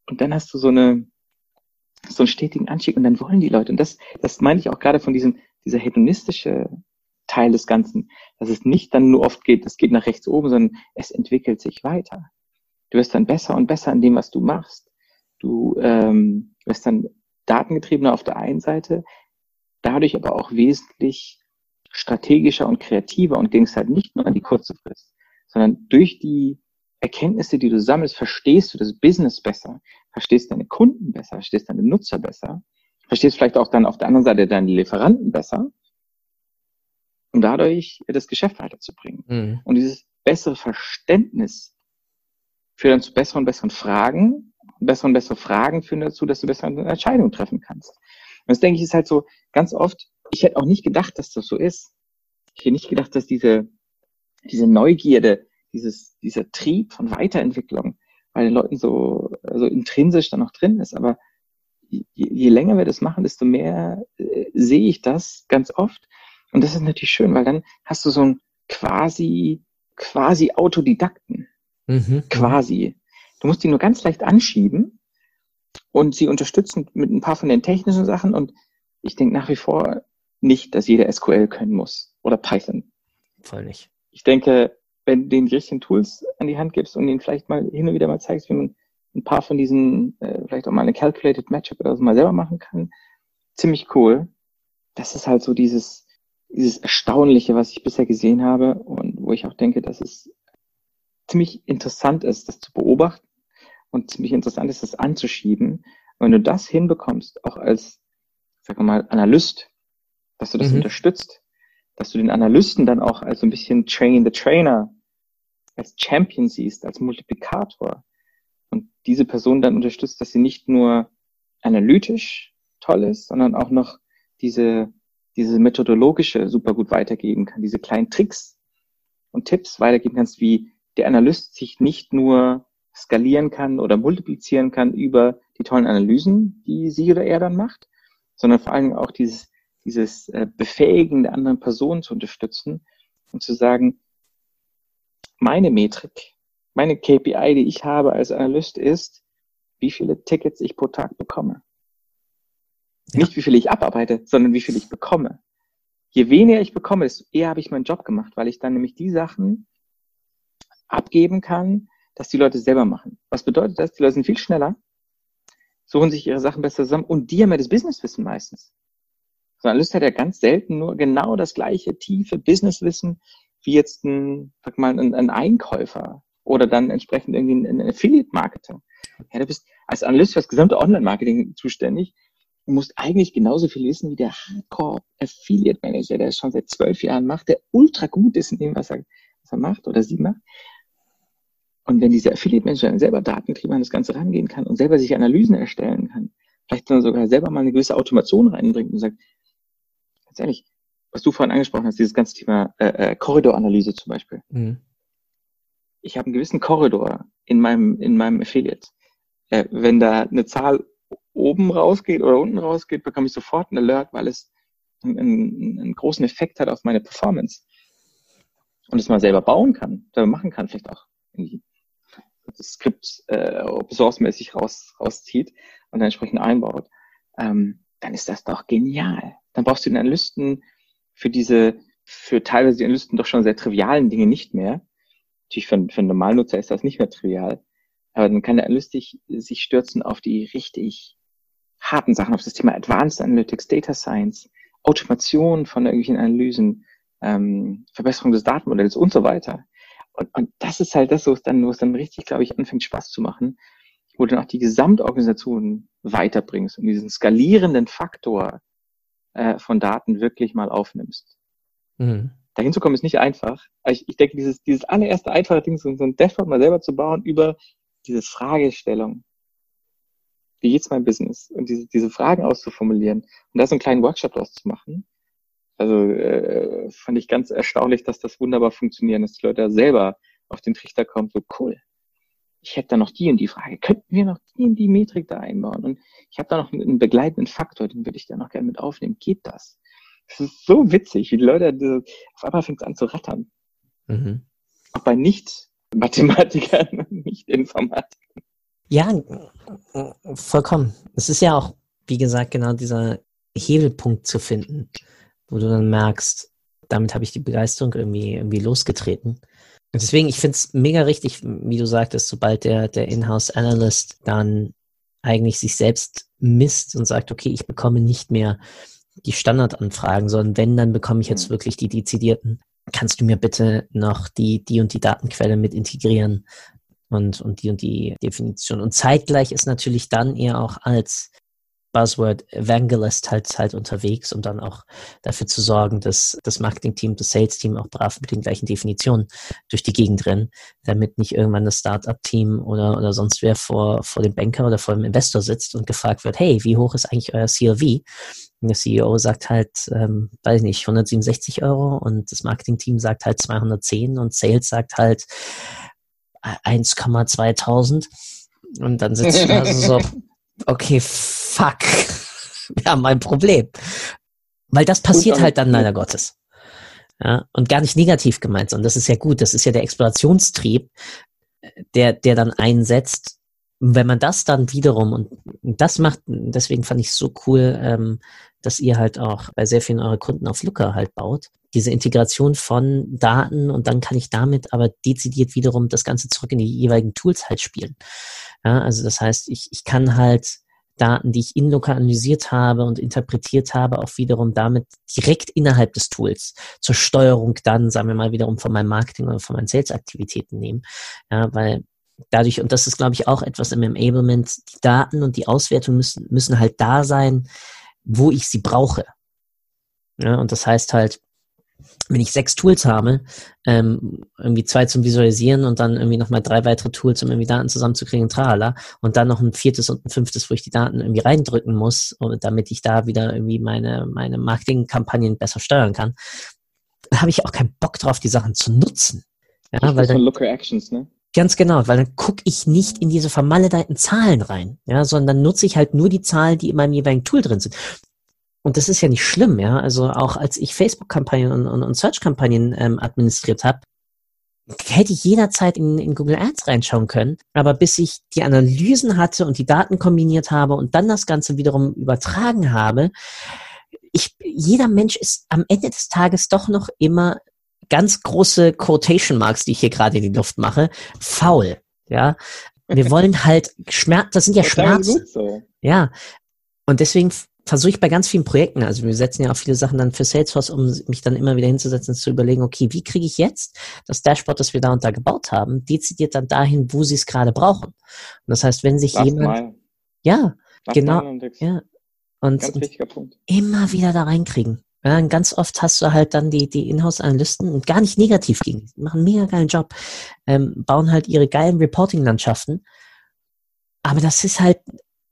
Und dann hast du so eine, so einen stetigen Anstieg und dann wollen die Leute. Und das, das meine ich auch gerade von diesem, dieser hedonistische Teil des Ganzen, dass es nicht dann nur oft geht, es geht nach rechts oben, sondern es entwickelt sich weiter. Du wirst dann besser und besser in dem, was du machst. Du ähm, wirst dann datengetriebener auf der einen Seite, dadurch aber auch wesentlich strategischer und kreativer und denkst halt nicht nur an die kurze Frist, sondern durch die Erkenntnisse, die du sammelst, verstehst du das Business besser, verstehst deine Kunden besser, verstehst deine Nutzer besser, verstehst vielleicht auch dann auf der anderen Seite deine Lieferanten besser, um dadurch das Geschäft weiterzubringen. Mhm. Und dieses bessere Verständnis führt dann zu besseren und besseren Fragen. Bessere und bessere Fragen führen dazu, dass du bessere Entscheidungen treffen kannst. Und das denke ich ist halt so ganz oft, ich hätte auch nicht gedacht, dass das so ist. Ich hätte nicht gedacht, dass diese, diese Neugierde, dieses, dieser Trieb von Weiterentwicklung bei den Leuten so, so intrinsisch dann noch drin ist. Aber je, je länger wir das machen, desto mehr äh, sehe ich das ganz oft. Und das ist natürlich schön, weil dann hast du so ein quasi, quasi Autodidakten. Mhm. Quasi. Du musst die nur ganz leicht anschieben und sie unterstützen mit ein paar von den technischen Sachen. Und ich denke nach wie vor nicht, dass jeder SQL können muss oder Python. Voll nicht. Ich denke, wenn du den richtigen Tools an die Hand gibst und ihnen vielleicht mal hin und wieder mal zeigst, wie man ein paar von diesen, äh, vielleicht auch mal eine Calculated Matchup oder so mal selber machen kann, ziemlich cool. Das ist halt so dieses, dieses Erstaunliche, was ich bisher gesehen habe und wo ich auch denke, dass es ziemlich interessant ist, das zu beobachten und ziemlich interessant ist, das anzuschieben. Und wenn du das hinbekommst, auch als, sag mal, Analyst, dass du das mhm. unterstützt, dass du den Analysten dann auch als so ein bisschen Train the Trainer, als Champion siehst, als Multiplikator und diese Person dann unterstützt, dass sie nicht nur analytisch toll ist, sondern auch noch diese, diese methodologische super gut weitergeben kann, diese kleinen Tricks und Tipps weitergeben kannst, wie der Analyst sich nicht nur skalieren kann oder multiplizieren kann über die tollen Analysen, die sie oder er dann macht, sondern vor allem auch dieses dieses äh, Befähigen der anderen Person zu unterstützen und zu sagen, meine Metrik, meine KPI, die ich habe als Analyst ist, wie viele Tickets ich pro Tag bekomme. Ja. Nicht wie viel ich abarbeite, sondern wie viel ich bekomme. Je weniger ich bekomme, desto eher habe ich meinen Job gemacht, weil ich dann nämlich die Sachen abgeben kann, dass die Leute selber machen. Was bedeutet das? Die Leute sind viel schneller, suchen sich ihre Sachen besser zusammen und die haben ja das Businesswissen meistens. So ein Analyst hat ja ganz selten nur genau das gleiche tiefe Businesswissen wie jetzt ein, sag mal, ein, ein Einkäufer oder dann entsprechend irgendwie ein, ein Affiliate-Marketing. Ja, du bist als Analyst für das gesamte Online-Marketing zuständig und musst eigentlich genauso viel wissen wie der Hardcore-Affiliate-Manager, der es schon seit zwölf Jahren macht, der ultra gut ist in dem, was er, was er macht oder sie macht. Und wenn dieser Affiliate-Manager dann selber datentrieben an das Ganze rangehen kann und selber sich Analysen erstellen kann, vielleicht dann sogar selber mal eine gewisse Automation reinbringt und sagt, ganz ehrlich, was du vorhin angesprochen hast, dieses ganze Thema äh, äh, Korridoranalyse zum Beispiel. Mhm. Ich habe einen gewissen Korridor in meinem, in meinem Affiliate. Äh, wenn da eine Zahl oben rausgeht oder unten rausgeht, bekomme ich sofort einen Alert, weil es einen, einen, einen großen Effekt hat auf meine Performance. Und es mal selber bauen kann, selber machen kann, vielleicht auch irgendwie das Skript äh, Open Source mäßig raus, rauszieht und dann entsprechend einbaut, ähm, dann ist das doch genial. Dann brauchst du den Analysten für diese, für teilweise die Analysten doch schon sehr trivialen Dinge nicht mehr. Natürlich für, für einen Normalnutzer ist das nicht mehr trivial. Aber dann kann der Analyst sich, sich stürzen auf die richtig harten Sachen, auf das Thema Advanced Analytics, Data Science, Automation von irgendwelchen Analysen, ähm, Verbesserung des Datenmodells und so weiter. Und, und das ist halt das, wo es dann, wo es dann richtig, glaube ich, anfängt Spaß zu machen, wo du dann auch die Gesamtorganisation weiterbringst und diesen skalierenden Faktor äh, von Daten wirklich mal aufnimmst. Mhm. Dahin zu kommen ist nicht einfach. Ich, ich denke, dieses, dieses allererste einfache Ding, so, ein Dashboard mal selber zu bauen über diese Fragestellung. Wie geht's mein Business? Und diese, diese Fragen auszuformulieren und da so einen kleinen Workshop draus zu machen. Also äh, fand ich ganz erstaunlich, dass das wunderbar funktioniert, dass die Leute da selber auf den Trichter kommen, so cool ich hätte da noch die und die Frage, könnten wir noch die und die Metrik da einbauen? Und ich habe da noch einen begleitenden Faktor, den würde ich da noch gerne mit aufnehmen. Geht das? Das ist so witzig, wie die Leute, auf einmal fängt es an zu rattern. Mhm. Auch bei Nicht-Mathematikern, Nicht-Informatikern. Ja, vollkommen. Es ist ja auch, wie gesagt, genau dieser Hebelpunkt zu finden, wo du dann merkst, damit habe ich die Begeisterung irgendwie, irgendwie losgetreten. Deswegen, ich finde es mega richtig, wie du sagtest, sobald der, der Inhouse-Analyst dann eigentlich sich selbst misst und sagt, okay, ich bekomme nicht mehr die Standardanfragen, sondern wenn, dann bekomme ich jetzt mhm. wirklich die dezidierten. Kannst du mir bitte noch die, die und die Datenquelle mit integrieren und, und die und die Definition? Und zeitgleich ist natürlich dann eher auch als Buzzword Evangelist halt halt unterwegs, um dann auch dafür zu sorgen, dass das Marketing-Team, das Sales-Team auch brav mit den gleichen Definitionen durch die Gegend rennen, damit nicht irgendwann das Startup-Team oder, oder sonst wer vor, vor dem Banker oder vor dem Investor sitzt und gefragt wird, hey, wie hoch ist eigentlich euer CLV? Und der CEO sagt halt, ähm, weiß ich nicht, 167 Euro und das Marketing-Team sagt halt 210 und Sales sagt halt 1,2000 und dann sitzt du da so okay, fuck, wir haben ein Problem. Weil das passiert halt dann leider Gottes. Ja, und gar nicht negativ gemeint, sondern das ist ja gut, das ist ja der Explorationstrieb, der, der dann einsetzt. Wenn man das dann wiederum, und das macht, deswegen fand ich es so cool, ähm, dass ihr halt auch bei sehr vielen eurer Kunden auf Looker halt baut. Diese Integration von Daten und dann kann ich damit aber dezidiert wiederum das Ganze zurück in die jeweiligen Tools halt spielen. Ja, also das heißt, ich, ich kann halt Daten, die ich in lokal analysiert habe und interpretiert habe, auch wiederum damit direkt innerhalb des Tools zur Steuerung dann, sagen wir mal, wiederum von meinem Marketing oder von meinen Sales-Aktivitäten nehmen. Ja, weil dadurch, und das ist, glaube ich, auch etwas im Enablement, die Daten und die Auswertung müssen, müssen halt da sein, wo ich sie brauche. Ja, und das heißt halt, wenn ich sechs Tools habe, ähm, irgendwie zwei zum Visualisieren und dann irgendwie nochmal drei weitere Tools, um irgendwie Daten zusammenzukriegen, tralala, und dann noch ein viertes und ein fünftes, wo ich die Daten irgendwie reindrücken muss, damit ich da wieder irgendwie meine, meine Marketingkampagnen besser steuern kann, habe ich auch keinen Bock drauf, die Sachen zu nutzen. Ja, weil dann, Looker Actions, ne? Ganz genau, weil dann gucke ich nicht in diese vermaledeiten Zahlen rein, ja, sondern nutze ich halt nur die Zahlen, die in meinem jeweiligen Tool drin sind. Und das ist ja nicht schlimm, ja. Also auch als ich Facebook-Kampagnen und, und, und Search-Kampagnen ähm, administriert habe, hätte ich jederzeit in, in Google Ads reinschauen können. Aber bis ich die Analysen hatte und die Daten kombiniert habe und dann das Ganze wiederum übertragen habe, ich, jeder Mensch ist am Ende des Tages doch noch immer ganz große Quotation Marks, die ich hier gerade in die Luft mache, faul. Ja, wir wollen halt Schmerz, das sind ja Schmerzen. So. Ja, und deswegen versuche ich bei ganz vielen Projekten, also wir setzen ja auch viele Sachen dann für Salesforce, um mich dann immer wieder hinzusetzen, zu überlegen, okay, wie kriege ich jetzt das Dashboard, das wir da und da gebaut haben, dezidiert dann dahin, wo sie es gerade brauchen. Und das heißt, wenn sich Last jemand, mal. ja, Last genau, ja, und, und immer wieder da reinkriegen. Ja, und ganz oft hast du halt dann die, die Inhouse-Analysten und gar nicht negativ gegen, machen einen mega geilen Job, ähm, bauen halt ihre geilen Reporting-Landschaften. Aber das ist halt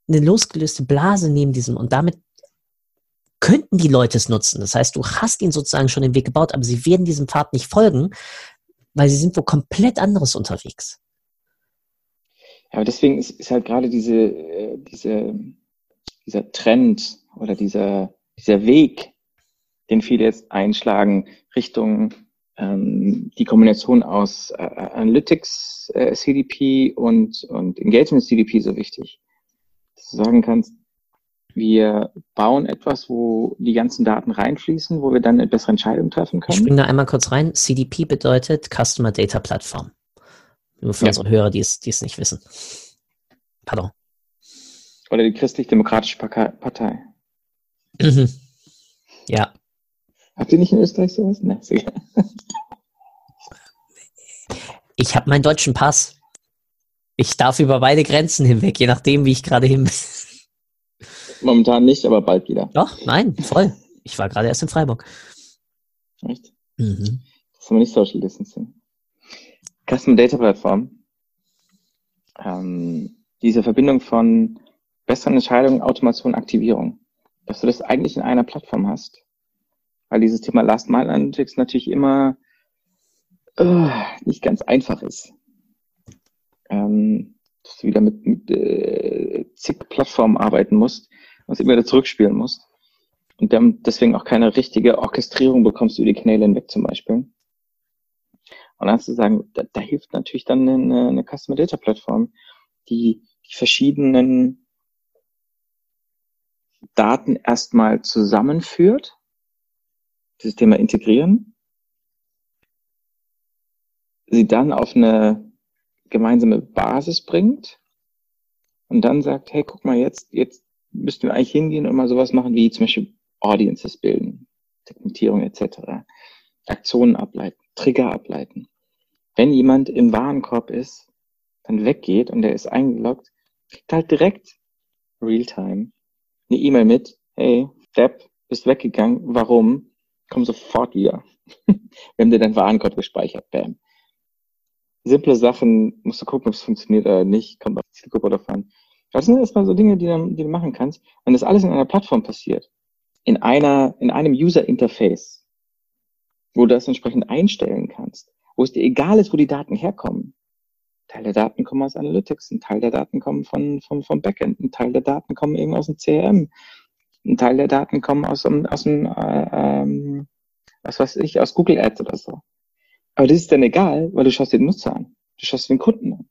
eine losgelöste Blase neben diesem und damit könnten die Leute es nutzen. Das heißt, du hast ihnen sozusagen schon den Weg gebaut, aber sie werden diesem Pfad nicht folgen, weil sie sind wo komplett anderes unterwegs. Ja, aber deswegen ist, ist halt gerade diese, äh, diese, dieser Trend oder dieser, dieser Weg, den viele jetzt einschlagen, Richtung ähm, die Kombination aus äh, Analytics äh, CDP und, und Engagement CDP so wichtig. Dass du sagen kannst, wir bauen etwas, wo die ganzen Daten reinfließen, wo wir dann eine bessere Entscheidung treffen können. Ich springe da einmal kurz rein. CDP bedeutet Customer Data Platform. Nur für ja. unsere Hörer, die es, die es nicht wissen. Pardon. Oder die christlich-demokratische Partei. Mhm. Ja. Habt ihr nicht in Österreich sowas? Nein, ist egal. Ich habe meinen deutschen Pass. Ich darf über beide Grenzen hinweg, je nachdem, wie ich gerade hin bin. Momentan nicht, aber bald wieder. Doch, nein, voll. Ich war gerade erst in Freiburg. Echt? Mhm. Das ist aber nicht Social Distancing. Custom Data Plattform. Ähm, diese Verbindung von besseren Entscheidungen, Automation, Aktivierung. Dass du das eigentlich in einer Plattform hast weil dieses Thema Last Mile Analytics natürlich immer äh, nicht ganz einfach ist. Ähm, dass du wieder mit, mit äh, zig Plattformen arbeiten musst und immer wieder zurückspielen musst. Und dann deswegen auch keine richtige Orchestrierung bekommst über die Kanäle hinweg zum Beispiel. Und dann hast du sagen, da, da hilft natürlich dann eine, eine Customer Data Plattform, die die verschiedenen Daten erstmal zusammenführt dieses Thema integrieren, sie dann auf eine gemeinsame Basis bringt und dann sagt, hey, guck mal, jetzt, jetzt müssten wir eigentlich hingehen und mal sowas machen wie zum Beispiel Audiences bilden, Segmentierung etc., Aktionen ableiten, Trigger ableiten. Wenn jemand im Warenkorb ist, dann weggeht und der ist eingeloggt, kriegt halt direkt Realtime eine E-Mail mit, hey, Depp, bist weggegangen, warum? Komm sofort wieder. Wir haben dir deinen Warenkorb gespeichert, bam. Simple Sachen, musst du gucken, ob es funktioniert oder nicht, kommt auf die Zielgruppe drauf an. Das sind erstmal so Dinge, die, dann, die du machen kannst. Wenn das alles in einer Plattform passiert, in einer, in einem User Interface, wo du das entsprechend einstellen kannst, wo es dir egal ist, wo die Daten herkommen. Teil der Daten kommen aus Analytics, ein Teil der Daten kommen von, von, vom Backend, ein Teil der Daten kommen eben aus dem CRM, ein Teil der Daten kommen aus, aus dem, äh, ähm, was weiß ich, aus Google Ads oder so. Aber das ist dann egal, weil du schaust den Nutzer an. Du schaust den Kunden an.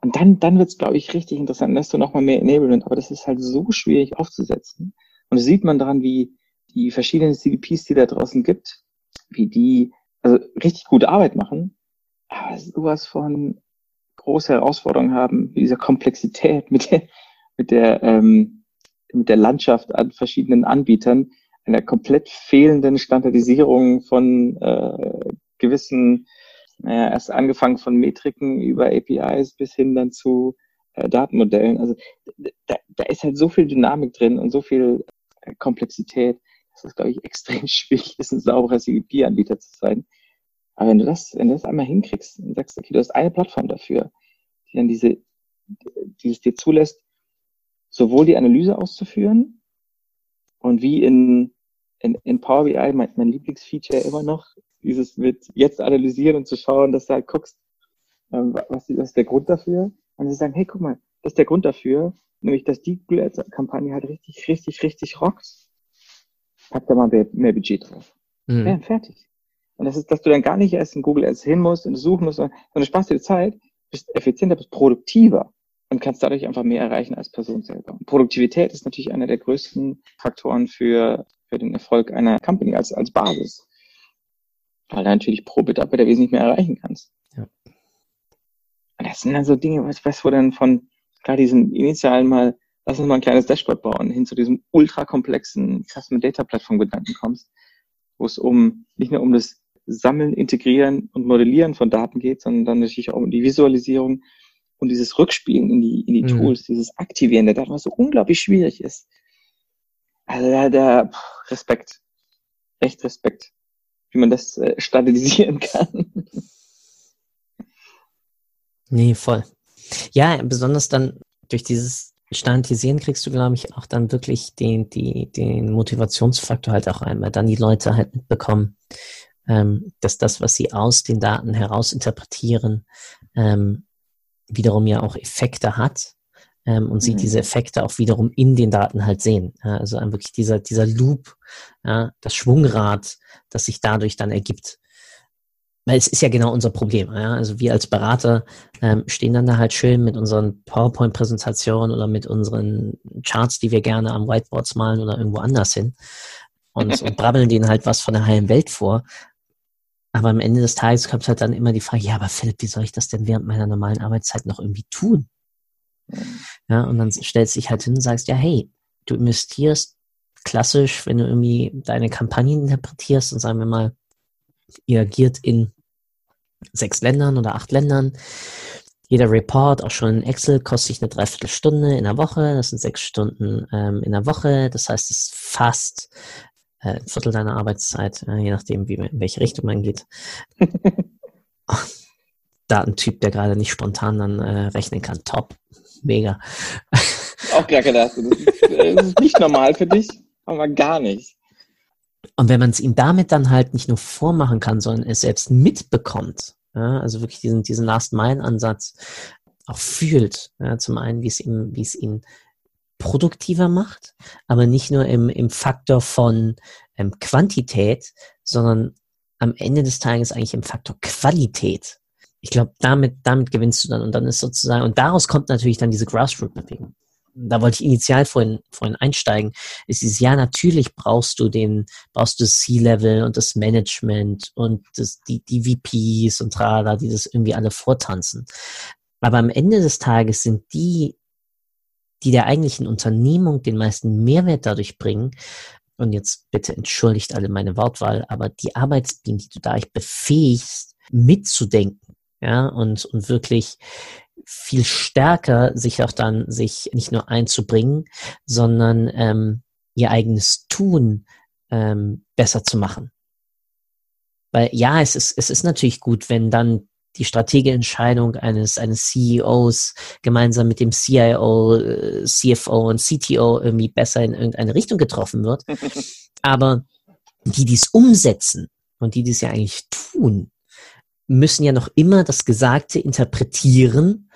Und dann, dann wird es, glaube ich, richtig interessant. Hast du nochmal mehr Enablement, aber das ist halt so schwierig aufzusetzen. Und das sieht man daran, wie die verschiedenen CDPs, die da draußen gibt, wie die also richtig gute Arbeit machen, aber sowas von große Herausforderungen haben, wie dieser Komplexität, mit der, mit der ähm, mit der Landschaft an verschiedenen Anbietern, einer komplett fehlenden Standardisierung von äh, gewissen, naja, erst angefangen von Metriken über APIs bis hin dann zu äh, Datenmodellen. Also da, da ist halt so viel Dynamik drin und so viel äh, Komplexität, dass es, glaube ich, extrem schwierig ist, ein sauberer CDP-Anbieter zu sein. Aber wenn du das, wenn du das einmal hinkriegst und sagst, okay, du hast eine Plattform dafür, die dann diese, die es dir zulässt, sowohl die Analyse auszuführen und wie in, in, in Power BI, mein, mein Lieblingsfeature immer noch, dieses mit jetzt analysieren und zu schauen, dass du halt guckst, ähm, was, was ist der Grund dafür? Und sie sagen, hey, guck mal, das ist der Grund dafür, nämlich, dass die Google Ads Kampagne halt richtig, richtig, richtig rockt. Pack da mal mehr, mehr Budget drauf. Mhm. Ja, fertig. Und das ist, dass du dann gar nicht erst in Google Ads hin musst und suchen musst, sondern du sparst dir Zeit, bist effizienter, bist produktiver und kannst dadurch einfach mehr erreichen als Person selber. Und Produktivität ist natürlich einer der größten Faktoren für, für den Erfolg einer Company als, als Basis. Weil du natürlich pro Mitarbeiter wesentlich mehr erreichen kannst. Ja. Und das sind dann so Dinge, was, was wo dann von, klar, diesen initialen mal, lass uns mal ein kleines Dashboard bauen, hin zu diesem ultra komplexen Customer Data Plattform Gedanken kommst, wo es um, nicht nur um das Sammeln, Integrieren und Modellieren von Daten geht, sondern dann natürlich auch um die Visualisierung und dieses Rückspielen in die, in die mhm. Tools, dieses Aktivieren der Daten, was so unglaublich schwierig ist. Also da, da Respekt. Echt Respekt, wie man das äh, standardisieren kann. Nee, voll. Ja, besonders dann durch dieses Standardisieren kriegst du, glaube ich, auch dann wirklich den, die, den Motivationsfaktor halt auch ein, weil dann die Leute halt mitbekommen, ähm, dass das, was sie aus den Daten heraus interpretieren, ähm, wiederum ja auch Effekte hat ähm, und sie mhm. diese Effekte auch wiederum in den Daten halt sehen. Ja, also wirklich dieser, dieser Loop, ja, das Schwungrad, das sich dadurch dann ergibt. Weil es ist ja genau unser Problem. Ja? Also wir als Berater ähm, stehen dann da halt schön mit unseren PowerPoint-Präsentationen oder mit unseren Charts, die wir gerne am Whiteboards malen oder irgendwo anders hin und, und brabbeln denen halt was von der heilen Welt vor. Aber am Ende des Tages kommt halt dann immer die Frage, ja, aber Philipp, wie soll ich das denn während meiner normalen Arbeitszeit noch irgendwie tun? Ja, und dann stellst du dich halt hin und sagst, ja, hey, du investierst klassisch, wenn du irgendwie deine Kampagnen interpretierst und sagen wir mal, ihr agiert in sechs Ländern oder acht Ländern. Jeder Report, auch schon in Excel, kostet sich eine Dreiviertelstunde in der Woche. Das sind sechs Stunden ähm, in der Woche. Das heißt, es ist fast äh, Viertel deiner Arbeitszeit, äh, je nachdem, wie, in welche Richtung man geht. Datentyp, der gerade nicht spontan dann äh, rechnen kann. Top. Mega. Auch gar gedacht. Das ist, äh, das ist nicht normal für dich, aber gar nicht. Und wenn man es ihm damit dann halt nicht nur vormachen kann, sondern es selbst mitbekommt, ja, also wirklich diesen, diesen Last-Mile-Ansatz auch fühlt, ja, zum einen, wie es ihm, wie es ihn produktiver macht, aber nicht nur im, im Faktor von ähm, Quantität, sondern am Ende des Tages eigentlich im Faktor Qualität. Ich glaube, damit, damit gewinnst du dann und dann ist sozusagen, und daraus kommt natürlich dann diese Grassroot-Bewegung. Da wollte ich initial vorhin, vorhin einsteigen, ist dieses, ja, natürlich brauchst du den, brauchst du das C-Level und das Management und das, die, die VPs und Trala, die das irgendwie alle vortanzen. Aber am Ende des Tages sind die die der eigentlichen Unternehmung den meisten Mehrwert dadurch bringen, und jetzt bitte entschuldigt alle meine Wortwahl, aber die Arbeitsbienen, die du dadurch befähigst, mitzudenken, ja, und, und wirklich viel stärker sich auch dann sich nicht nur einzubringen, sondern ähm, ihr eigenes Tun ähm, besser zu machen. Weil ja, es ist, es ist natürlich gut, wenn dann die Strategieentscheidung eines, eines CEOs gemeinsam mit dem CIO, äh, CFO und CTO irgendwie besser in irgendeine Richtung getroffen wird. Aber die dies umsetzen und die dies ja eigentlich tun, müssen ja noch immer das Gesagte interpretieren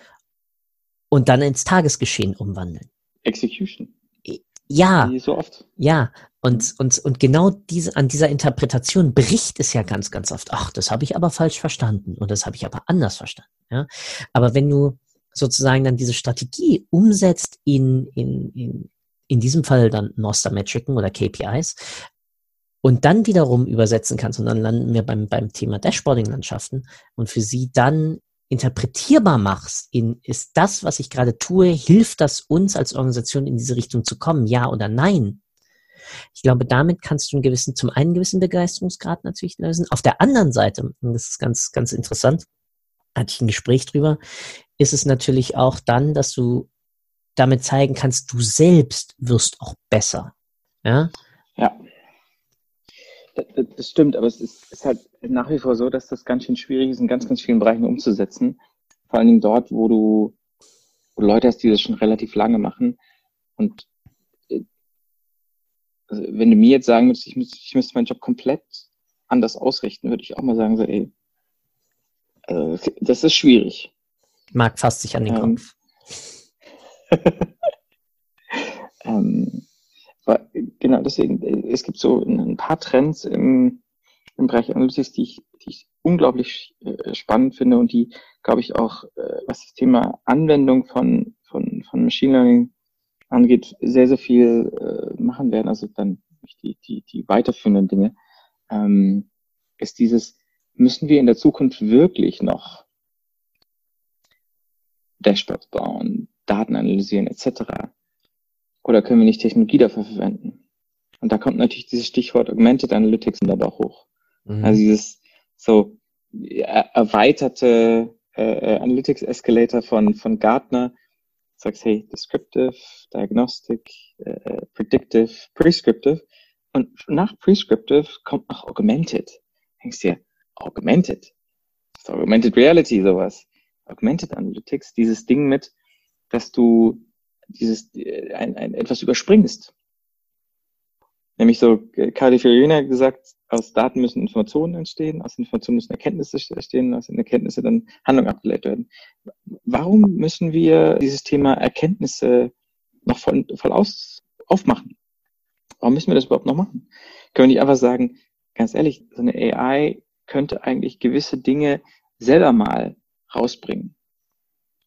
und dann ins Tagesgeschehen umwandeln. Execution. Ja. Wie so oft. Ja. Und, mhm. und, und genau diese, an dieser Interpretation bricht es ja ganz, ganz oft. Ach, das habe ich aber falsch verstanden und das habe ich aber anders verstanden. Ja? Aber wenn du sozusagen dann diese Strategie umsetzt in, in, in, in diesem Fall dann Noster-Metriken oder KPIs und dann wiederum übersetzen kannst und dann landen wir beim, beim Thema Dashboarding-Landschaften und für sie dann interpretierbar machst, in ist das, was ich gerade tue, hilft das uns als Organisation in diese Richtung zu kommen, ja oder nein? Ich glaube, damit kannst du einen gewissen, zum einen einen gewissen Begeisterungsgrad natürlich lösen. Auf der anderen Seite, und das ist ganz, ganz interessant, hatte ich ein Gespräch drüber, ist es natürlich auch dann, dass du damit zeigen kannst, du selbst wirst auch besser. Ja. Ja. Das, stimmt, aber es ist, ist, halt nach wie vor so, dass das ganz schön schwierig ist, in ganz, ganz vielen Bereichen umzusetzen. Vor allen Dingen dort, wo du Leute hast, die das schon relativ lange machen. Und äh, also wenn du mir jetzt sagen würdest, ich, müsste, ich müsste meinen Job komplett anders ausrichten, würde ich auch mal sagen, so, ey, äh, das ist schwierig. Marc fasst sich an den ähm, Kopf. ähm, genau, deswegen, es gibt so ein paar Trends im, im Bereich Analytics, die ich, die ich unglaublich äh, spannend finde und die, glaube ich, auch, äh, was das Thema Anwendung von, von, von Machine Learning angeht, sehr, sehr viel äh, machen werden. Also dann die, die, die weiterführenden Dinge, ähm, ist dieses, müssen wir in der Zukunft wirklich noch Dashboards bauen, Daten analysieren etc. Oder können wir nicht Technologie dafür verwenden? Und da kommt natürlich dieses Stichwort Augmented Analytics dabei auch hoch. Mhm. Also dieses so erweiterte äh, Analytics Escalator von, von Gartner, sagst, hey, Descriptive, Diagnostic, äh, Predictive, Prescriptive. Und nach Prescriptive kommt noch Augmented. Denkst dir, Augmented? Augmented Reality, sowas. Augmented Analytics, dieses Ding mit, dass du dieses, äh, ein, ein, etwas überspringst. Nämlich so, äh, Cardi Fiorina gesagt, aus Daten müssen Informationen entstehen, aus Informationen müssen Erkenntnisse entstehen, aus den Erkenntnissen dann Handlungen abgeleitet werden. Warum müssen wir dieses Thema Erkenntnisse noch voll, voll aus, aufmachen? Warum müssen wir das überhaupt noch machen? Können wir nicht einfach sagen, ganz ehrlich, so eine AI könnte eigentlich gewisse Dinge selber mal rausbringen.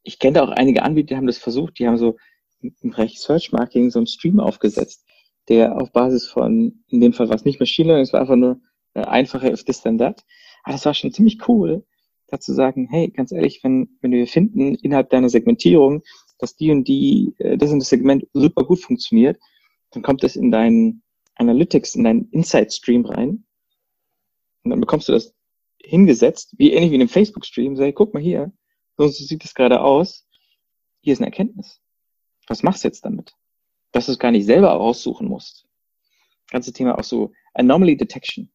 Ich kenne da auch einige Anbieter, die haben das versucht, die haben so im Bereich Search Marketing so einen Stream aufgesetzt, der auf Basis von, in dem Fall war es nicht Machine Learning, es war einfach nur äh, einfache if this then that. Aber das war schon ziemlich cool, da zu sagen, hey, ganz ehrlich, wenn, wenn wir finden innerhalb deiner Segmentierung, dass die und die, äh, das und das Segment super gut funktioniert, dann kommt das in deinen Analytics, in deinen Insight Stream rein. Und dann bekommst du das hingesetzt, wie ähnlich wie in einem Facebook-Stream, sag, guck mal hier, so, so sieht es gerade aus. Hier ist eine Erkenntnis. Was machst du jetzt damit? Dass du es gar nicht selber raussuchen musst. Ganze Thema auch so Anomaly Detection.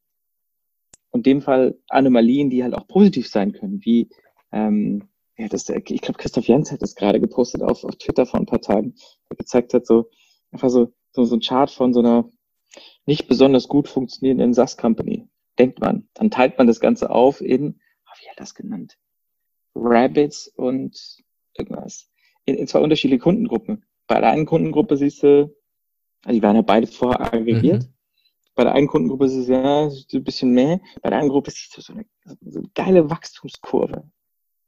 Und dem Fall Anomalien, die halt auch positiv sein können, wie ähm, ja, das, ich glaube, Christoph Jens hat das gerade gepostet auf, auf Twitter vor ein paar Tagen, der gezeigt hat, so einfach so, so, so ein Chart von so einer nicht besonders gut funktionierenden SaaS-Company denkt man. Dann teilt man das Ganze auf in, wie hat das genannt? Rabbits und irgendwas. In, in zwei unterschiedliche Kundengruppen. Bei der einen Kundengruppe siehst du, also die waren ja beide vorher aggregiert. Mhm. Bei der einen Kundengruppe ist es ja ein bisschen mehr. Bei der anderen Gruppe siehst du so eine, so eine geile Wachstumskurve.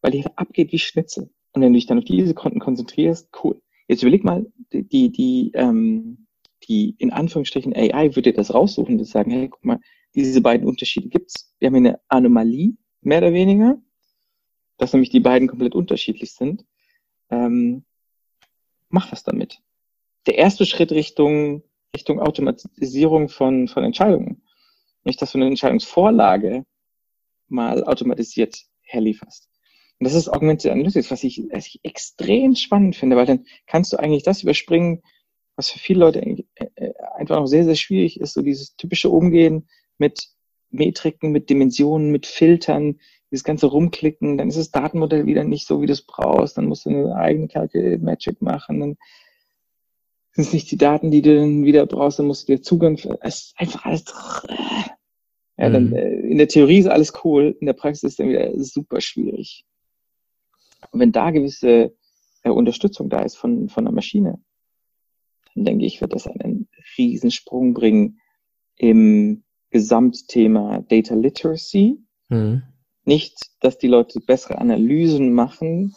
Weil die abgeht wie Schnitzel. Und wenn du dich dann auf diese Konten konzentrierst, cool. Jetzt überleg mal, die, die, die, ähm, die in Anführungsstrichen AI würde das raussuchen und sagen, hey, guck mal, diese beiden Unterschiede gibt's. Wir haben hier eine Anomalie, mehr oder weniger, dass nämlich die beiden komplett unterschiedlich sind. Ähm, mach was damit. Der erste Schritt Richtung, Richtung Automatisierung von, von Entscheidungen. Nicht, dass du eine Entscheidungsvorlage mal automatisiert herlieferst. Und das ist Augmented Analytics, was ich, was ich extrem spannend finde, weil dann kannst du eigentlich das überspringen, was für viele Leute äh, äh, einfach noch sehr, sehr schwierig ist, so dieses typische Umgehen mit Metriken, mit Dimensionen, mit Filtern, dieses ganze Rumklicken, dann ist das Datenmodell wieder nicht so, wie du es brauchst, dann musst du eine eigene Calculate Magic machen, dann sind es nicht die Daten, die du dann wieder brauchst, dann musst du dir Zugang, für, es ist einfach alles, ja, dann, mhm. Äh, in der Theorie ist alles cool, in der Praxis ist dann wieder super schwierig. Und wenn da gewisse äh, Unterstützung da ist von, von der Maschine, dann denke ich, wird das einen Riesensprung bringen im Gesamtthema Data Literacy. Mhm. Nicht, dass die Leute bessere Analysen machen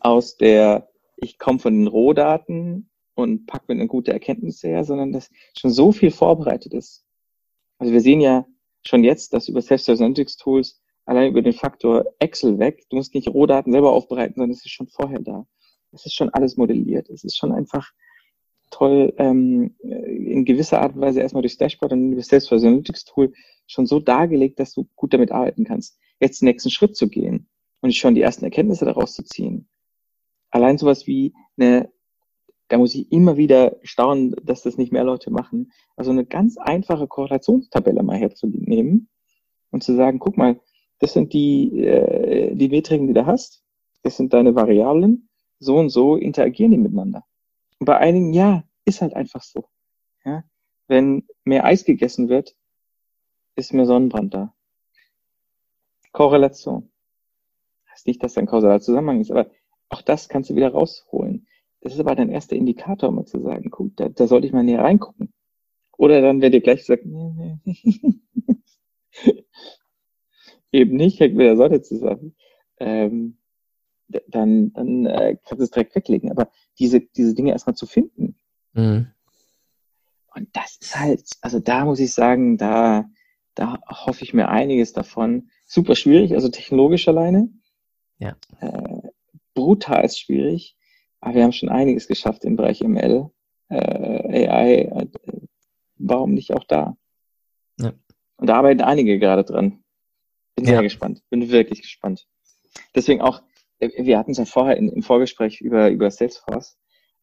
aus der, ich komme von den Rohdaten und packe mir eine gute Erkenntnis her, sondern dass schon so viel vorbereitet ist. Also wir sehen ja schon jetzt, dass über Self-Service Analytics Tools allein über den Faktor Excel weg, du musst nicht Rohdaten selber aufbereiten, sondern es ist schon vorher da. Es ist schon alles modelliert. Es ist schon einfach toll ähm, in gewisser Art und Weise erstmal durchs Dashboard und über Salesforce Analytics Tool schon so dargelegt, dass du gut damit arbeiten kannst. Jetzt den nächsten Schritt zu gehen und schon die ersten Erkenntnisse daraus zu ziehen. Allein sowas wie eine, da muss ich immer wieder staunen, dass das nicht mehr Leute machen, also eine ganz einfache Korrelationstabelle mal herzunehmen und zu sagen, guck mal, das sind die, äh, die Metriken, die du hast, das sind deine Variablen, so und so interagieren die miteinander. Und bei einigen, ja, ist halt einfach so. Ja? Wenn mehr Eis gegessen wird, ist mehr Sonnenbrand da. Korrelation. Das heißt nicht, dass da ein kausaler Zusammenhang ist, aber auch das kannst du wieder rausholen. Das ist aber dein erster Indikator, um zu sagen, guck, da, da sollte ich mal näher reingucken. Oder dann wird dir gleich gesagt, nee, nee. eben nicht, hängt mit der Sonne zusammen. Ähm, dann, dann äh, kannst du es direkt weglegen. Aber diese, diese Dinge erstmal zu finden. Mhm. Und das ist halt, also da muss ich sagen, da, da hoffe ich mir einiges davon. Super schwierig, also technologisch alleine. Ja. Äh, brutal schwierig. Aber wir haben schon einiges geschafft im Bereich ML, äh, AI. Äh, warum nicht auch da? Ja. Und da arbeiten einige gerade dran. Bin ja. sehr gespannt. Bin wirklich gespannt. Deswegen auch, äh, wir hatten es ja vorher in, im Vorgespräch über, über Salesforce,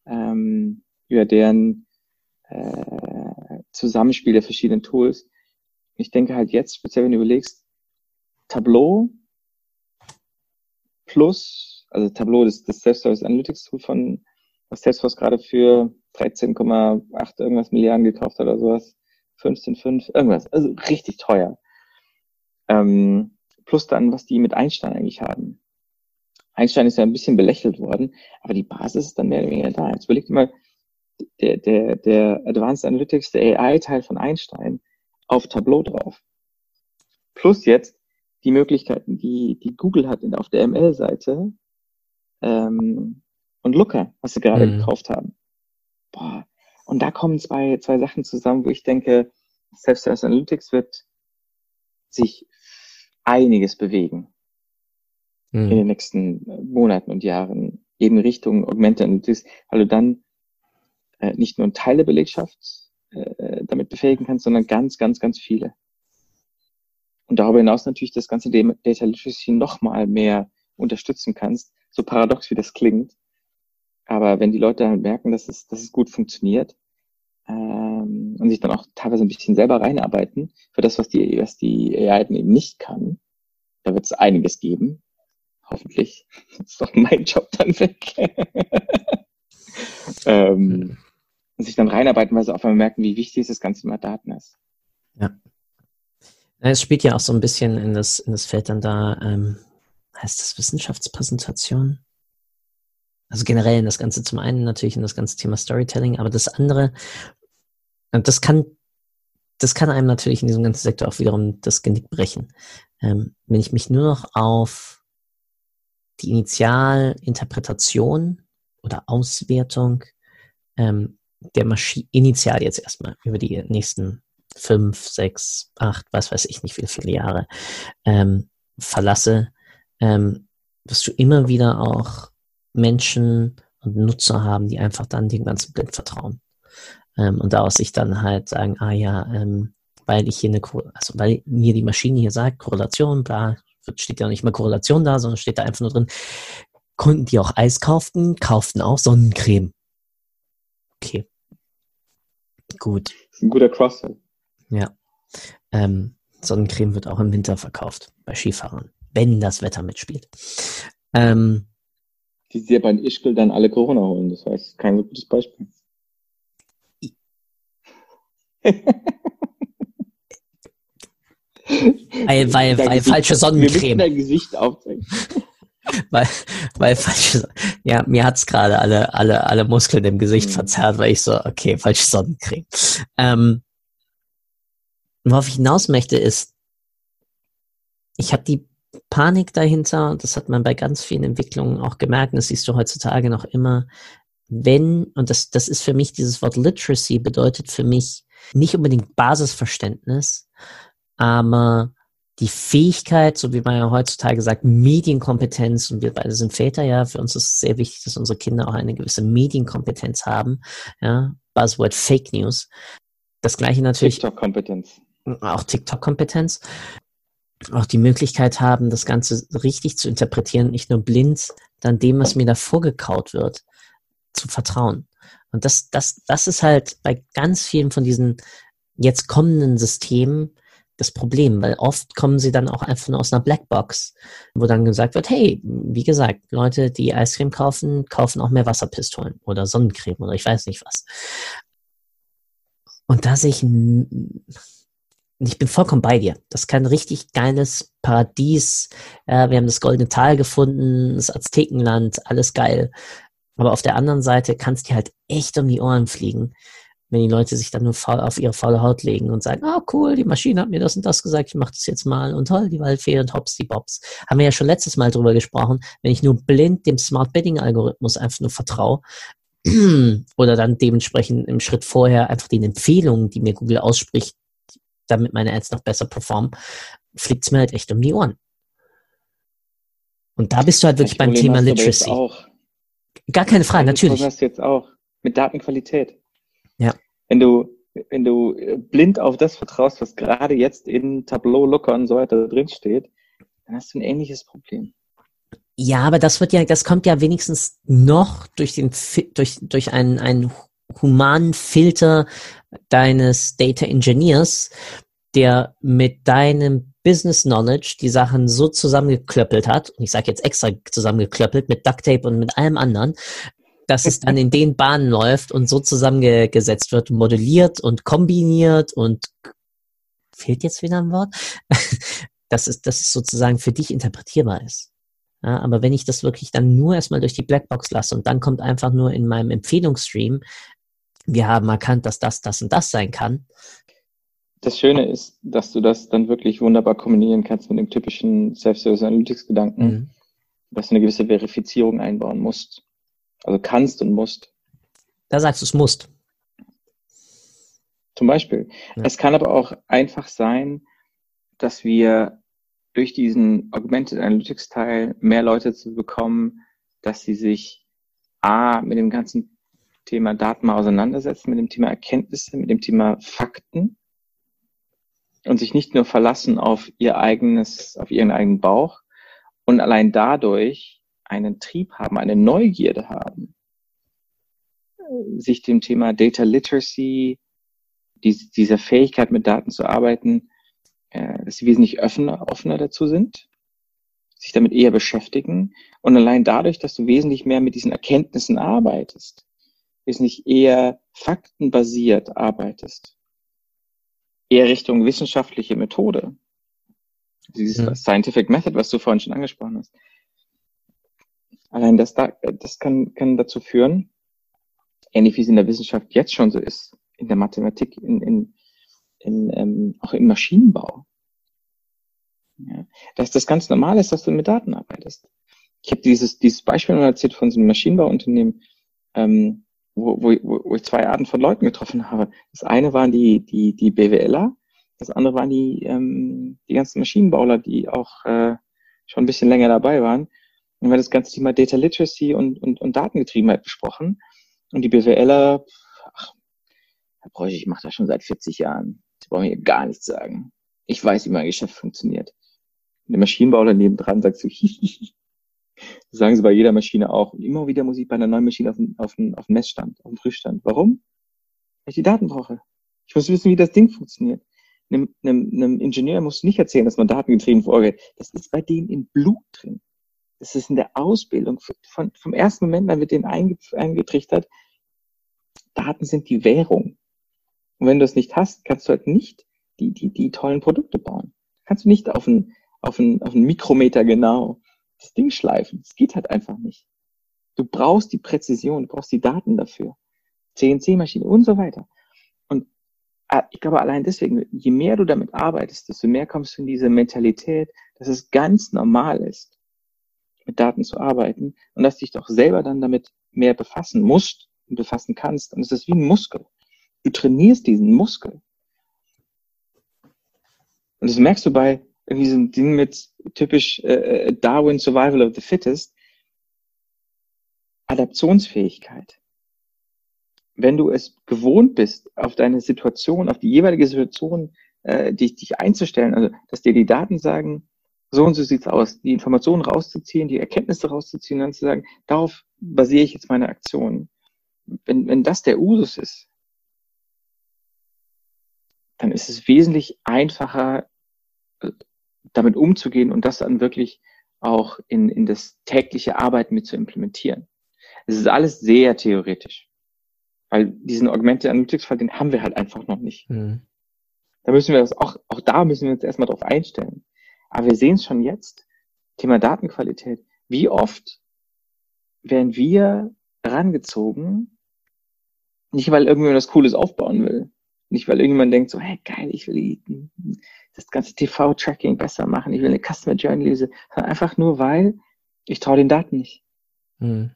ähm, über deren äh, Zusammenspiel der verschiedenen Tools. Ich denke halt jetzt, speziell wenn du überlegst, Tableau plus, also Tableau, das, das Self-Service Analytics Tool von, was Salesforce gerade für 13,8 irgendwas Milliarden gekauft hat oder sowas, 15,5, irgendwas, also richtig teuer. Ähm, plus dann, was die mit Einstein eigentlich haben. Einstein ist ja ein bisschen belächelt worden, aber die Basis ist dann mehr oder weniger da. Jetzt überleg dir mal, der, der, der Advanced Analytics, der AI-Teil von Einstein auf Tableau drauf. Plus jetzt die Möglichkeiten, die, die Google hat auf der ML-Seite ähm, und Looker, was sie gerade mhm. gekauft haben. Boah. Und da kommen zwei, zwei Sachen zusammen, wo ich denke, Self-Service Analytics wird sich einiges bewegen mhm. in den nächsten äh, Monaten und Jahren, eben Richtung Augmented Analytics, weil du dann äh, nicht nur Teile Belegschaft äh, damit befähigen kannst, sondern ganz, ganz, ganz viele. Und darüber hinaus natürlich das ganze Data Literacy nochmal mehr unterstützen kannst, so paradox wie das klingt. Aber wenn die Leute dann merken, dass es, dass es gut funktioniert ähm, und sich dann auch teilweise ein bisschen selber reinarbeiten für das, was die, was die AI eben nicht kann, da wird es einiges geben. Hoffentlich. Ist doch mein Job dann weg. ähm, und sich dann reinarbeiten, weil sie auf einmal merken, wie wichtig das ganze Thema Daten ist. Ja. Es spielt ja auch so ein bisschen in das, in das Feld dann da, ähm, heißt das Wissenschaftspräsentation? Also generell in das Ganze zum einen natürlich in das ganze Thema Storytelling, aber das andere, das kann, das kann einem natürlich in diesem ganzen Sektor auch wiederum das Genick brechen. Ähm, wenn ich mich nur noch auf die Initialinterpretation oder Auswertung ähm, der Maschine, initial jetzt erstmal über die nächsten fünf, sechs, acht, was weiß ich nicht, wie viele Jahre ähm, verlasse, ähm, wirst du immer wieder auch Menschen und Nutzer haben, die einfach dann dem ganzen blind vertrauen. Ähm, und daraus sich dann halt sagen, ah ja, ähm, weil ich hier eine, also weil mir die Maschine hier sagt, Korrelation, bla, steht ja nicht mehr Korrelation da, sondern steht da einfach nur drin, Kunden, die auch Eis kauften, kauften auch Sonnencreme. Okay. Gut. Ein guter Cross-Sell. Ja. Ähm, Sonnencreme wird auch im Winter verkauft bei Skifahrern, wenn das Wetter mitspielt. Ähm, die dir bei Ischgl dann alle Corona holen, das heißt, kein so gutes Beispiel. weil, weil, weil falsche Sonnencreme. Wir dein Gesicht aufzeigen. weil, weil falsche, ja, mir hat's gerade alle, alle, alle Muskeln im Gesicht mhm. verzerrt, weil ich so, okay, falsche Sonnencreme. Ähm, worauf ich hinaus möchte ist, ich habe die Panik dahinter, und das hat man bei ganz vielen Entwicklungen auch gemerkt, und das siehst du heutzutage noch immer, wenn, und das, das ist für mich dieses Wort Literacy, bedeutet für mich nicht unbedingt Basisverständnis, aber die Fähigkeit, so wie man ja heutzutage sagt, Medienkompetenz, und wir beide sind Väter, ja, für uns ist es sehr wichtig, dass unsere Kinder auch eine gewisse Medienkompetenz haben, ja, Buzzword Fake News. Das gleiche natürlich. TikTok-Kompetenz. Auch TikTok-Kompetenz. Auch die Möglichkeit haben, das Ganze richtig zu interpretieren, nicht nur blind dann dem, was mir da vorgekaut wird, zu vertrauen. Und das, das, das ist halt bei ganz vielen von diesen jetzt kommenden Systemen das Problem, weil oft kommen sie dann auch einfach nur aus einer Blackbox, wo dann gesagt wird, hey, wie gesagt, Leute, die Eiscreme kaufen, kaufen auch mehr Wasserpistolen oder Sonnencreme oder ich weiß nicht was. Und da sehe ich, ich bin vollkommen bei dir. Das kein richtig geiles Paradies. Ja, wir haben das Goldene Tal gefunden, das Aztekenland, alles geil. Aber auf der anderen Seite kann es dir halt echt um die Ohren fliegen, wenn die Leute sich dann nur faul auf ihre faule Haut legen und sagen, ah oh, cool, die Maschine hat mir das und das gesagt, ich mache das jetzt mal und toll, die Waldfee und hops die Bobs. Haben wir ja schon letztes Mal drüber gesprochen, wenn ich nur blind dem Smart Bidding Algorithmus einfach nur vertraue oder dann dementsprechend im Schritt vorher einfach den Empfehlungen, die mir Google ausspricht, damit meine Ads noch besser performen, fliegt es mir halt echt um die Ohren. Und da bist du halt wirklich beim Thema Literacy. Gar keine Frage, natürlich. Das hast du jetzt auch mit Datenqualität. Ja. Wenn du, wenn du blind auf das vertraust, was gerade jetzt in Tableau, Looker und so weiter drin steht, dann hast du ein ähnliches Problem. Ja, aber das wird ja, das kommt ja wenigstens noch durch den, durch, durch einen, einen humanen Filter deines Data Engineers, der mit deinem Business Knowledge die Sachen so zusammengeklöppelt hat, und ich sage jetzt extra zusammengeklöppelt mit Duct Tape und mit allem anderen, dass es dann in den Bahnen läuft und so zusammengesetzt wird, modelliert und kombiniert und fehlt jetzt wieder ein Wort, dass es, dass es sozusagen für dich interpretierbar ist. Ja, aber wenn ich das wirklich dann nur erstmal durch die Blackbox lasse und dann kommt einfach nur in meinem Empfehlungsstream, wir haben erkannt, dass das, das und das sein kann. Das Schöne ist, dass du das dann wirklich wunderbar kombinieren kannst mit dem typischen Self-Service Analytics-Gedanken, mhm. dass du eine gewisse Verifizierung einbauen musst. Also kannst und musst. Da sagst du, es musst. Zum Beispiel. Ja. Es kann aber auch einfach sein, dass wir durch diesen Augmented Analytics Teil mehr Leute zu bekommen, dass sie sich A, mit dem ganzen Thema Daten mal auseinandersetzen, mit dem Thema Erkenntnisse, mit dem Thema Fakten und sich nicht nur verlassen auf ihr eigenes, auf ihren eigenen Bauch und allein dadurch einen Trieb haben, eine Neugierde haben, sich dem Thema Data Literacy, dieser Fähigkeit mit Daten zu arbeiten, äh, dass sie wesentlich offener, offener dazu sind, sich damit eher beschäftigen. Und allein dadurch, dass du wesentlich mehr mit diesen Erkenntnissen arbeitest, wesentlich eher faktenbasiert arbeitest, eher Richtung wissenschaftliche Methode, dieses mhm. Scientific Method, was du vorhin schon angesprochen hast. Allein das, da, das kann, kann dazu führen, ähnlich wie es in der Wissenschaft jetzt schon so ist, in der Mathematik, in, in, in, ähm, auch im Maschinenbau. Ja, dass das ganz normal ist, dass du mit Daten arbeitest. Ich habe dieses, dieses Beispiel mal erzählt von so einem Maschinenbauunternehmen, ähm, wo, wo, wo ich zwei Arten von Leuten getroffen habe. Das eine waren die, die, die BWLer, das andere waren die, ähm, die ganzen Maschinenbauler, die auch äh, schon ein bisschen länger dabei waren. Und wir haben das ganze Thema Data Literacy und, und, und Datengetriebenheit besprochen. Und die BWLer, ach, Herr Bräuch, ich mache das schon seit 40 Jahren. Sie brauchen mir gar nichts sagen. Ich weiß, wie mein Geschäft funktioniert. Und der Maschinenbauer nebendran sagt so. Sagen sie bei jeder Maschine auch. Und immer wieder muss ich bei einer neuen Maschine auf den, auf den, auf den Messstand, auf den Prüfstand. Warum? Weil ich die Daten brauche. Ich muss wissen, wie das Ding funktioniert. Einem, einem, einem Ingenieur muss nicht erzählen, dass man datengetrieben vorgeht. Das ist bei denen im Blut drin. Das ist in der Ausbildung. Von, vom ersten Moment an wird denen eingetrichtert, Daten sind die Währung. Und wenn du es nicht hast, kannst du halt nicht die, die, die tollen Produkte bauen. Kannst du nicht auf einen, auf einen, auf einen Mikrometer genau das Ding schleifen. Es geht halt einfach nicht. Du brauchst die Präzision, du brauchst die Daten dafür. CNC-Maschine und so weiter. Und ah, ich glaube allein deswegen, je mehr du damit arbeitest, desto mehr kommst du in diese Mentalität, dass es ganz normal ist, mit Daten zu arbeiten und dass dich doch selber dann damit mehr befassen musst und befassen kannst. Und es ist wie ein Muskel. Du trainierst diesen Muskel. Und das merkst du bei irgendwie so ein Ding mit typisch äh, äh, Darwin Survival of the Fittest. Adaptionsfähigkeit. Wenn du es gewohnt bist, auf deine Situation, auf die jeweilige Situation, äh, dich, dich einzustellen, also dass dir die Daten sagen, so und so sieht's aus, die Informationen rauszuziehen, die Erkenntnisse rauszuziehen, dann zu sagen, darauf basiere ich jetzt meine Aktion. Wenn, wenn das der Usus ist, dann ist es wesentlich einfacher, äh, damit umzugehen und das dann wirklich auch in, in das tägliche Arbeiten mit zu implementieren. Es ist alles sehr theoretisch. Weil diesen Augmented Analytics Fall, den haben wir halt einfach noch nicht. Mhm. Da müssen wir das auch, auch da müssen wir uns erstmal drauf einstellen. Aber wir sehen es schon jetzt. Thema Datenqualität. Wie oft werden wir rangezogen, Nicht, weil irgendjemand was Cooles aufbauen will. Nicht, weil irgendjemand denkt so, hey, geil, ich will das ganze TV-Tracking besser machen, ich will eine Customer Journey sondern einfach nur, weil ich traue den Daten nicht. Mhm.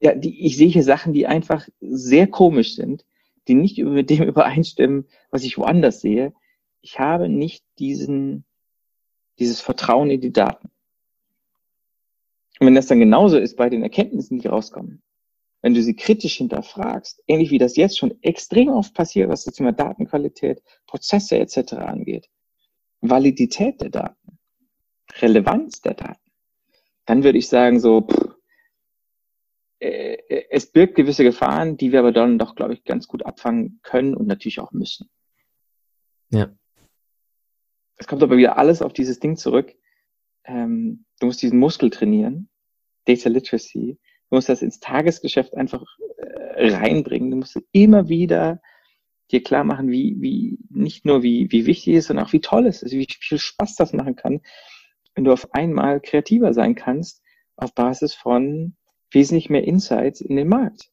Ja, die, ich sehe hier Sachen, die einfach sehr komisch sind, die nicht mit dem übereinstimmen, was ich woanders sehe. Ich habe nicht diesen, dieses Vertrauen in die Daten. Und wenn das dann genauso ist bei den Erkenntnissen, die rauskommen, wenn du sie kritisch hinterfragst, ähnlich wie das jetzt schon extrem oft passiert, was das Thema Datenqualität, Prozesse etc. angeht, Validität der Daten, Relevanz der Daten, dann würde ich sagen, so, pff, äh, es birgt gewisse Gefahren, die wir aber dann doch, glaube ich, ganz gut abfangen können und natürlich auch müssen. Ja. Es kommt aber wieder alles auf dieses Ding zurück. Ähm, du musst diesen Muskel trainieren, Data Literacy. Du musst das ins Tagesgeschäft einfach äh, reinbringen. Du musst immer wieder dir klar machen, wie, wie, nicht nur wie, wie wichtig es ist, sondern auch wie toll es ist, wie viel Spaß das machen kann, wenn du auf einmal kreativer sein kannst auf Basis von wesentlich mehr Insights in den Markt.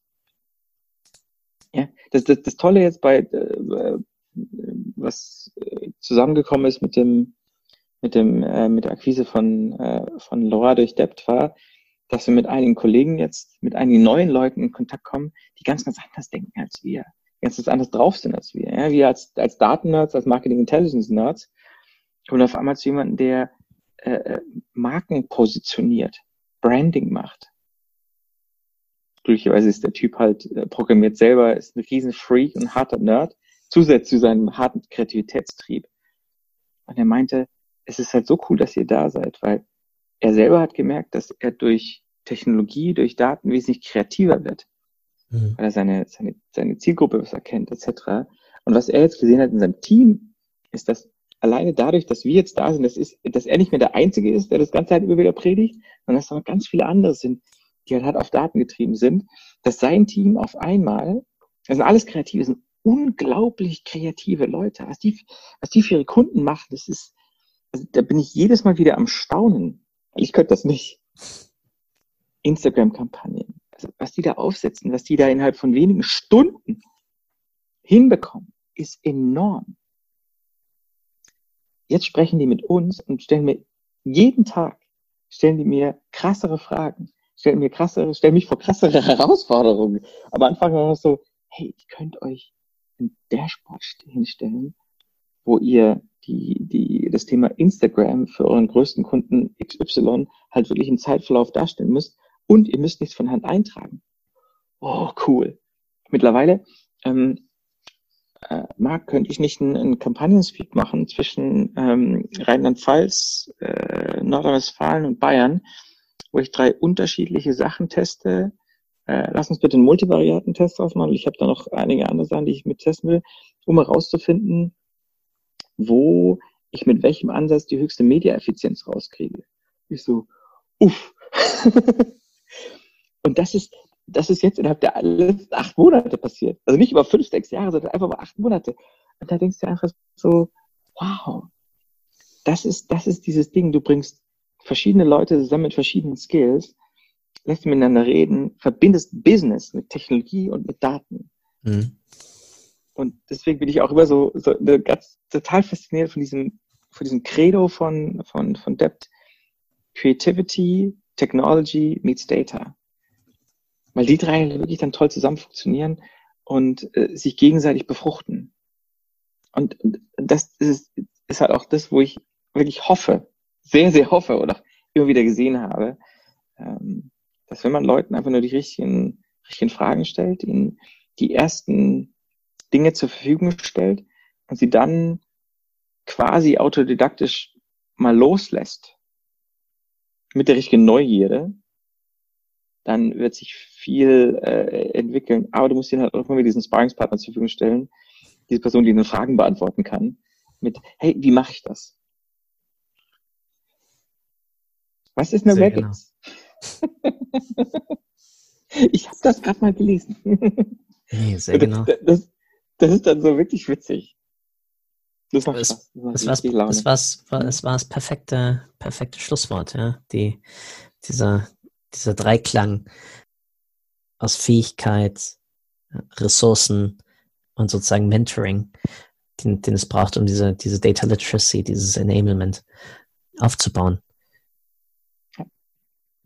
Ja, das, das, das Tolle jetzt bei, äh, was äh, zusammengekommen ist mit dem, mit dem, äh, mit der Akquise von, äh, von Laura durch Debt war, dass wir mit einigen Kollegen jetzt, mit einigen neuen Leuten in Kontakt kommen, die ganz, ganz anders denken als wir, ganz, ganz anders drauf sind als wir. Ja? Wir als, als Daten-Nerds, als Marketing Intelligence Nerds, kommen auf einmal zu jemandem, der äh, äh, Marken positioniert, Branding macht. Glücklicherweise ist der Typ halt äh, programmiert selber, ist ein riesen Freak und harter Nerd, zusätzlich zu seinem harten Kreativitätstrieb. Und er meinte, es ist halt so cool, dass ihr da seid, weil er selber hat gemerkt, dass er durch Technologie, durch Daten wesentlich kreativer wird, mhm. weil er seine, seine, seine Zielgruppe besser kennt, etc. Und was er jetzt gesehen hat in seinem Team, ist, dass alleine dadurch, dass wir jetzt da sind, das ist, dass er nicht mehr der Einzige ist, der das ganze Zeit immer wieder predigt, sondern dass da noch ganz viele andere sind, die halt auf Daten getrieben sind, dass sein Team auf einmal, das sind alles Kreative, sind unglaublich kreative Leute. Was die, was die für ihre Kunden machen, das ist, also da bin ich jedes Mal wieder am Staunen. Ich könnte das nicht. Instagram-Kampagnen, also was die da aufsetzen, was die da innerhalb von wenigen Stunden hinbekommen, ist enorm. Jetzt sprechen die mit uns und stellen mir jeden Tag, stellen die mir krassere Fragen, stellen mir krassere, stellen mich vor krassere Herausforderungen. Am Anfang war es so, hey, ihr könnt euch ein Dashboard hinstellen, wo ihr die, die, das Thema Instagram für euren größten Kunden XY halt wirklich im Zeitverlauf darstellen müsst und ihr müsst nichts von Hand eintragen. Oh, cool. Mittlerweile ähm, äh, Marc, könnte ich nicht einen, einen Kampagnenspeak machen zwischen ähm, Rheinland-Pfalz, äh, Nordrhein-Westfalen und Bayern, wo ich drei unterschiedliche Sachen teste. Äh, lass uns bitte einen Multivariaten-Test ausmachen. Ich habe da noch einige andere Sachen, die ich mit testen will, um herauszufinden, wo ich mit welchem Ansatz die höchste Media-Effizienz rauskriege. Ich so, uff. und das ist, das ist jetzt innerhalb der letzten acht Monate passiert. Also nicht über fünf, sechs Jahre, sondern einfach über acht Monate. Und da denkst du einfach so, wow, das ist, das ist dieses Ding. Du bringst verschiedene Leute zusammen mit verschiedenen Skills, lässt miteinander reden, verbindest Business mit Technologie und mit Daten. Mhm. Und deswegen bin ich auch immer so, so ganz total fasziniert von diesem, von diesem Credo von, von, von Debt. Creativity, Technology meets Data weil die drei wirklich dann toll zusammen funktionieren und äh, sich gegenseitig befruchten. Und das ist, ist halt auch das, wo ich wirklich hoffe, sehr, sehr hoffe oder immer wieder gesehen habe, ähm, dass wenn man Leuten einfach nur die richtigen, richtigen Fragen stellt, ihnen die ersten Dinge zur Verfügung stellt und sie dann quasi autodidaktisch mal loslässt mit der richtigen Neugierde, dann wird sich viel äh, entwickeln. Aber du musst ihnen halt auch immer diesen Sparringspartner zur Verfügung stellen, diese Person, die ihnen Fragen beantworten kann, mit, hey, wie mache ich das? Was ist eine Sehr Regex? Genau. ich habe das gerade mal gelesen. nee, sehr genau. Das, das, das, ist dann so wirklich witzig. Das macht es, Spaß. Das, das, war's, das, war's, das war das perfekte, perfekte Schlusswort, ja. Die, dieser, dieser Dreiklang aus Fähigkeit, Ressourcen und sozusagen Mentoring, den, den es braucht, um diese, diese Data Literacy, dieses Enablement aufzubauen.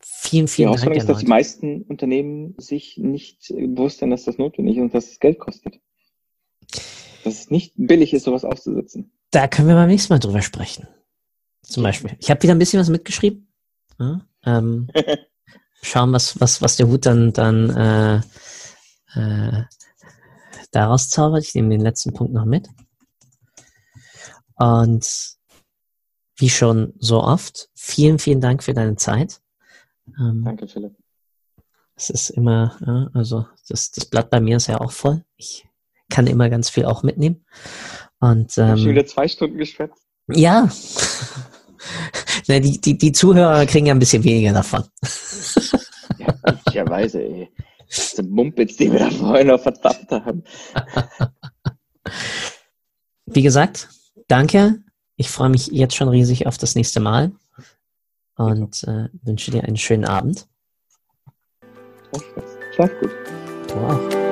Vielen, vielen Die Dank. ist, dass die meisten Unternehmen sich nicht bewusst sind, dass das notwendig ist und dass es Geld kostet. Dass es nicht billig ist, sowas aufzusetzen. Da können wir beim nächsten Mal drüber sprechen. Zum Beispiel. Ich habe wieder ein bisschen was mitgeschrieben. Ja, ähm, schauen, was, was, was der Hut dann, dann äh, äh, daraus zaubert. Ich nehme den letzten Punkt noch mit. Und wie schon so oft, vielen, vielen Dank für deine Zeit. Ähm, Danke, Philipp. Es ist immer, ja, also das, das Blatt bei mir ist ja auch voll. Ich kann immer ganz viel auch mitnehmen. Und, ähm, schon wieder zwei Stunden geschwätzt. Ja. Na, die, die, die Zuhörer kriegen ja ein bisschen weniger davon. ja, möglicherweise, ey. Das sind Mumpitz, die wir da vorhin noch verdammt haben. Wie gesagt, danke. Ich freue mich jetzt schon riesig auf das nächste Mal und äh, wünsche dir einen schönen Abend. Schlaf gut. Du auch.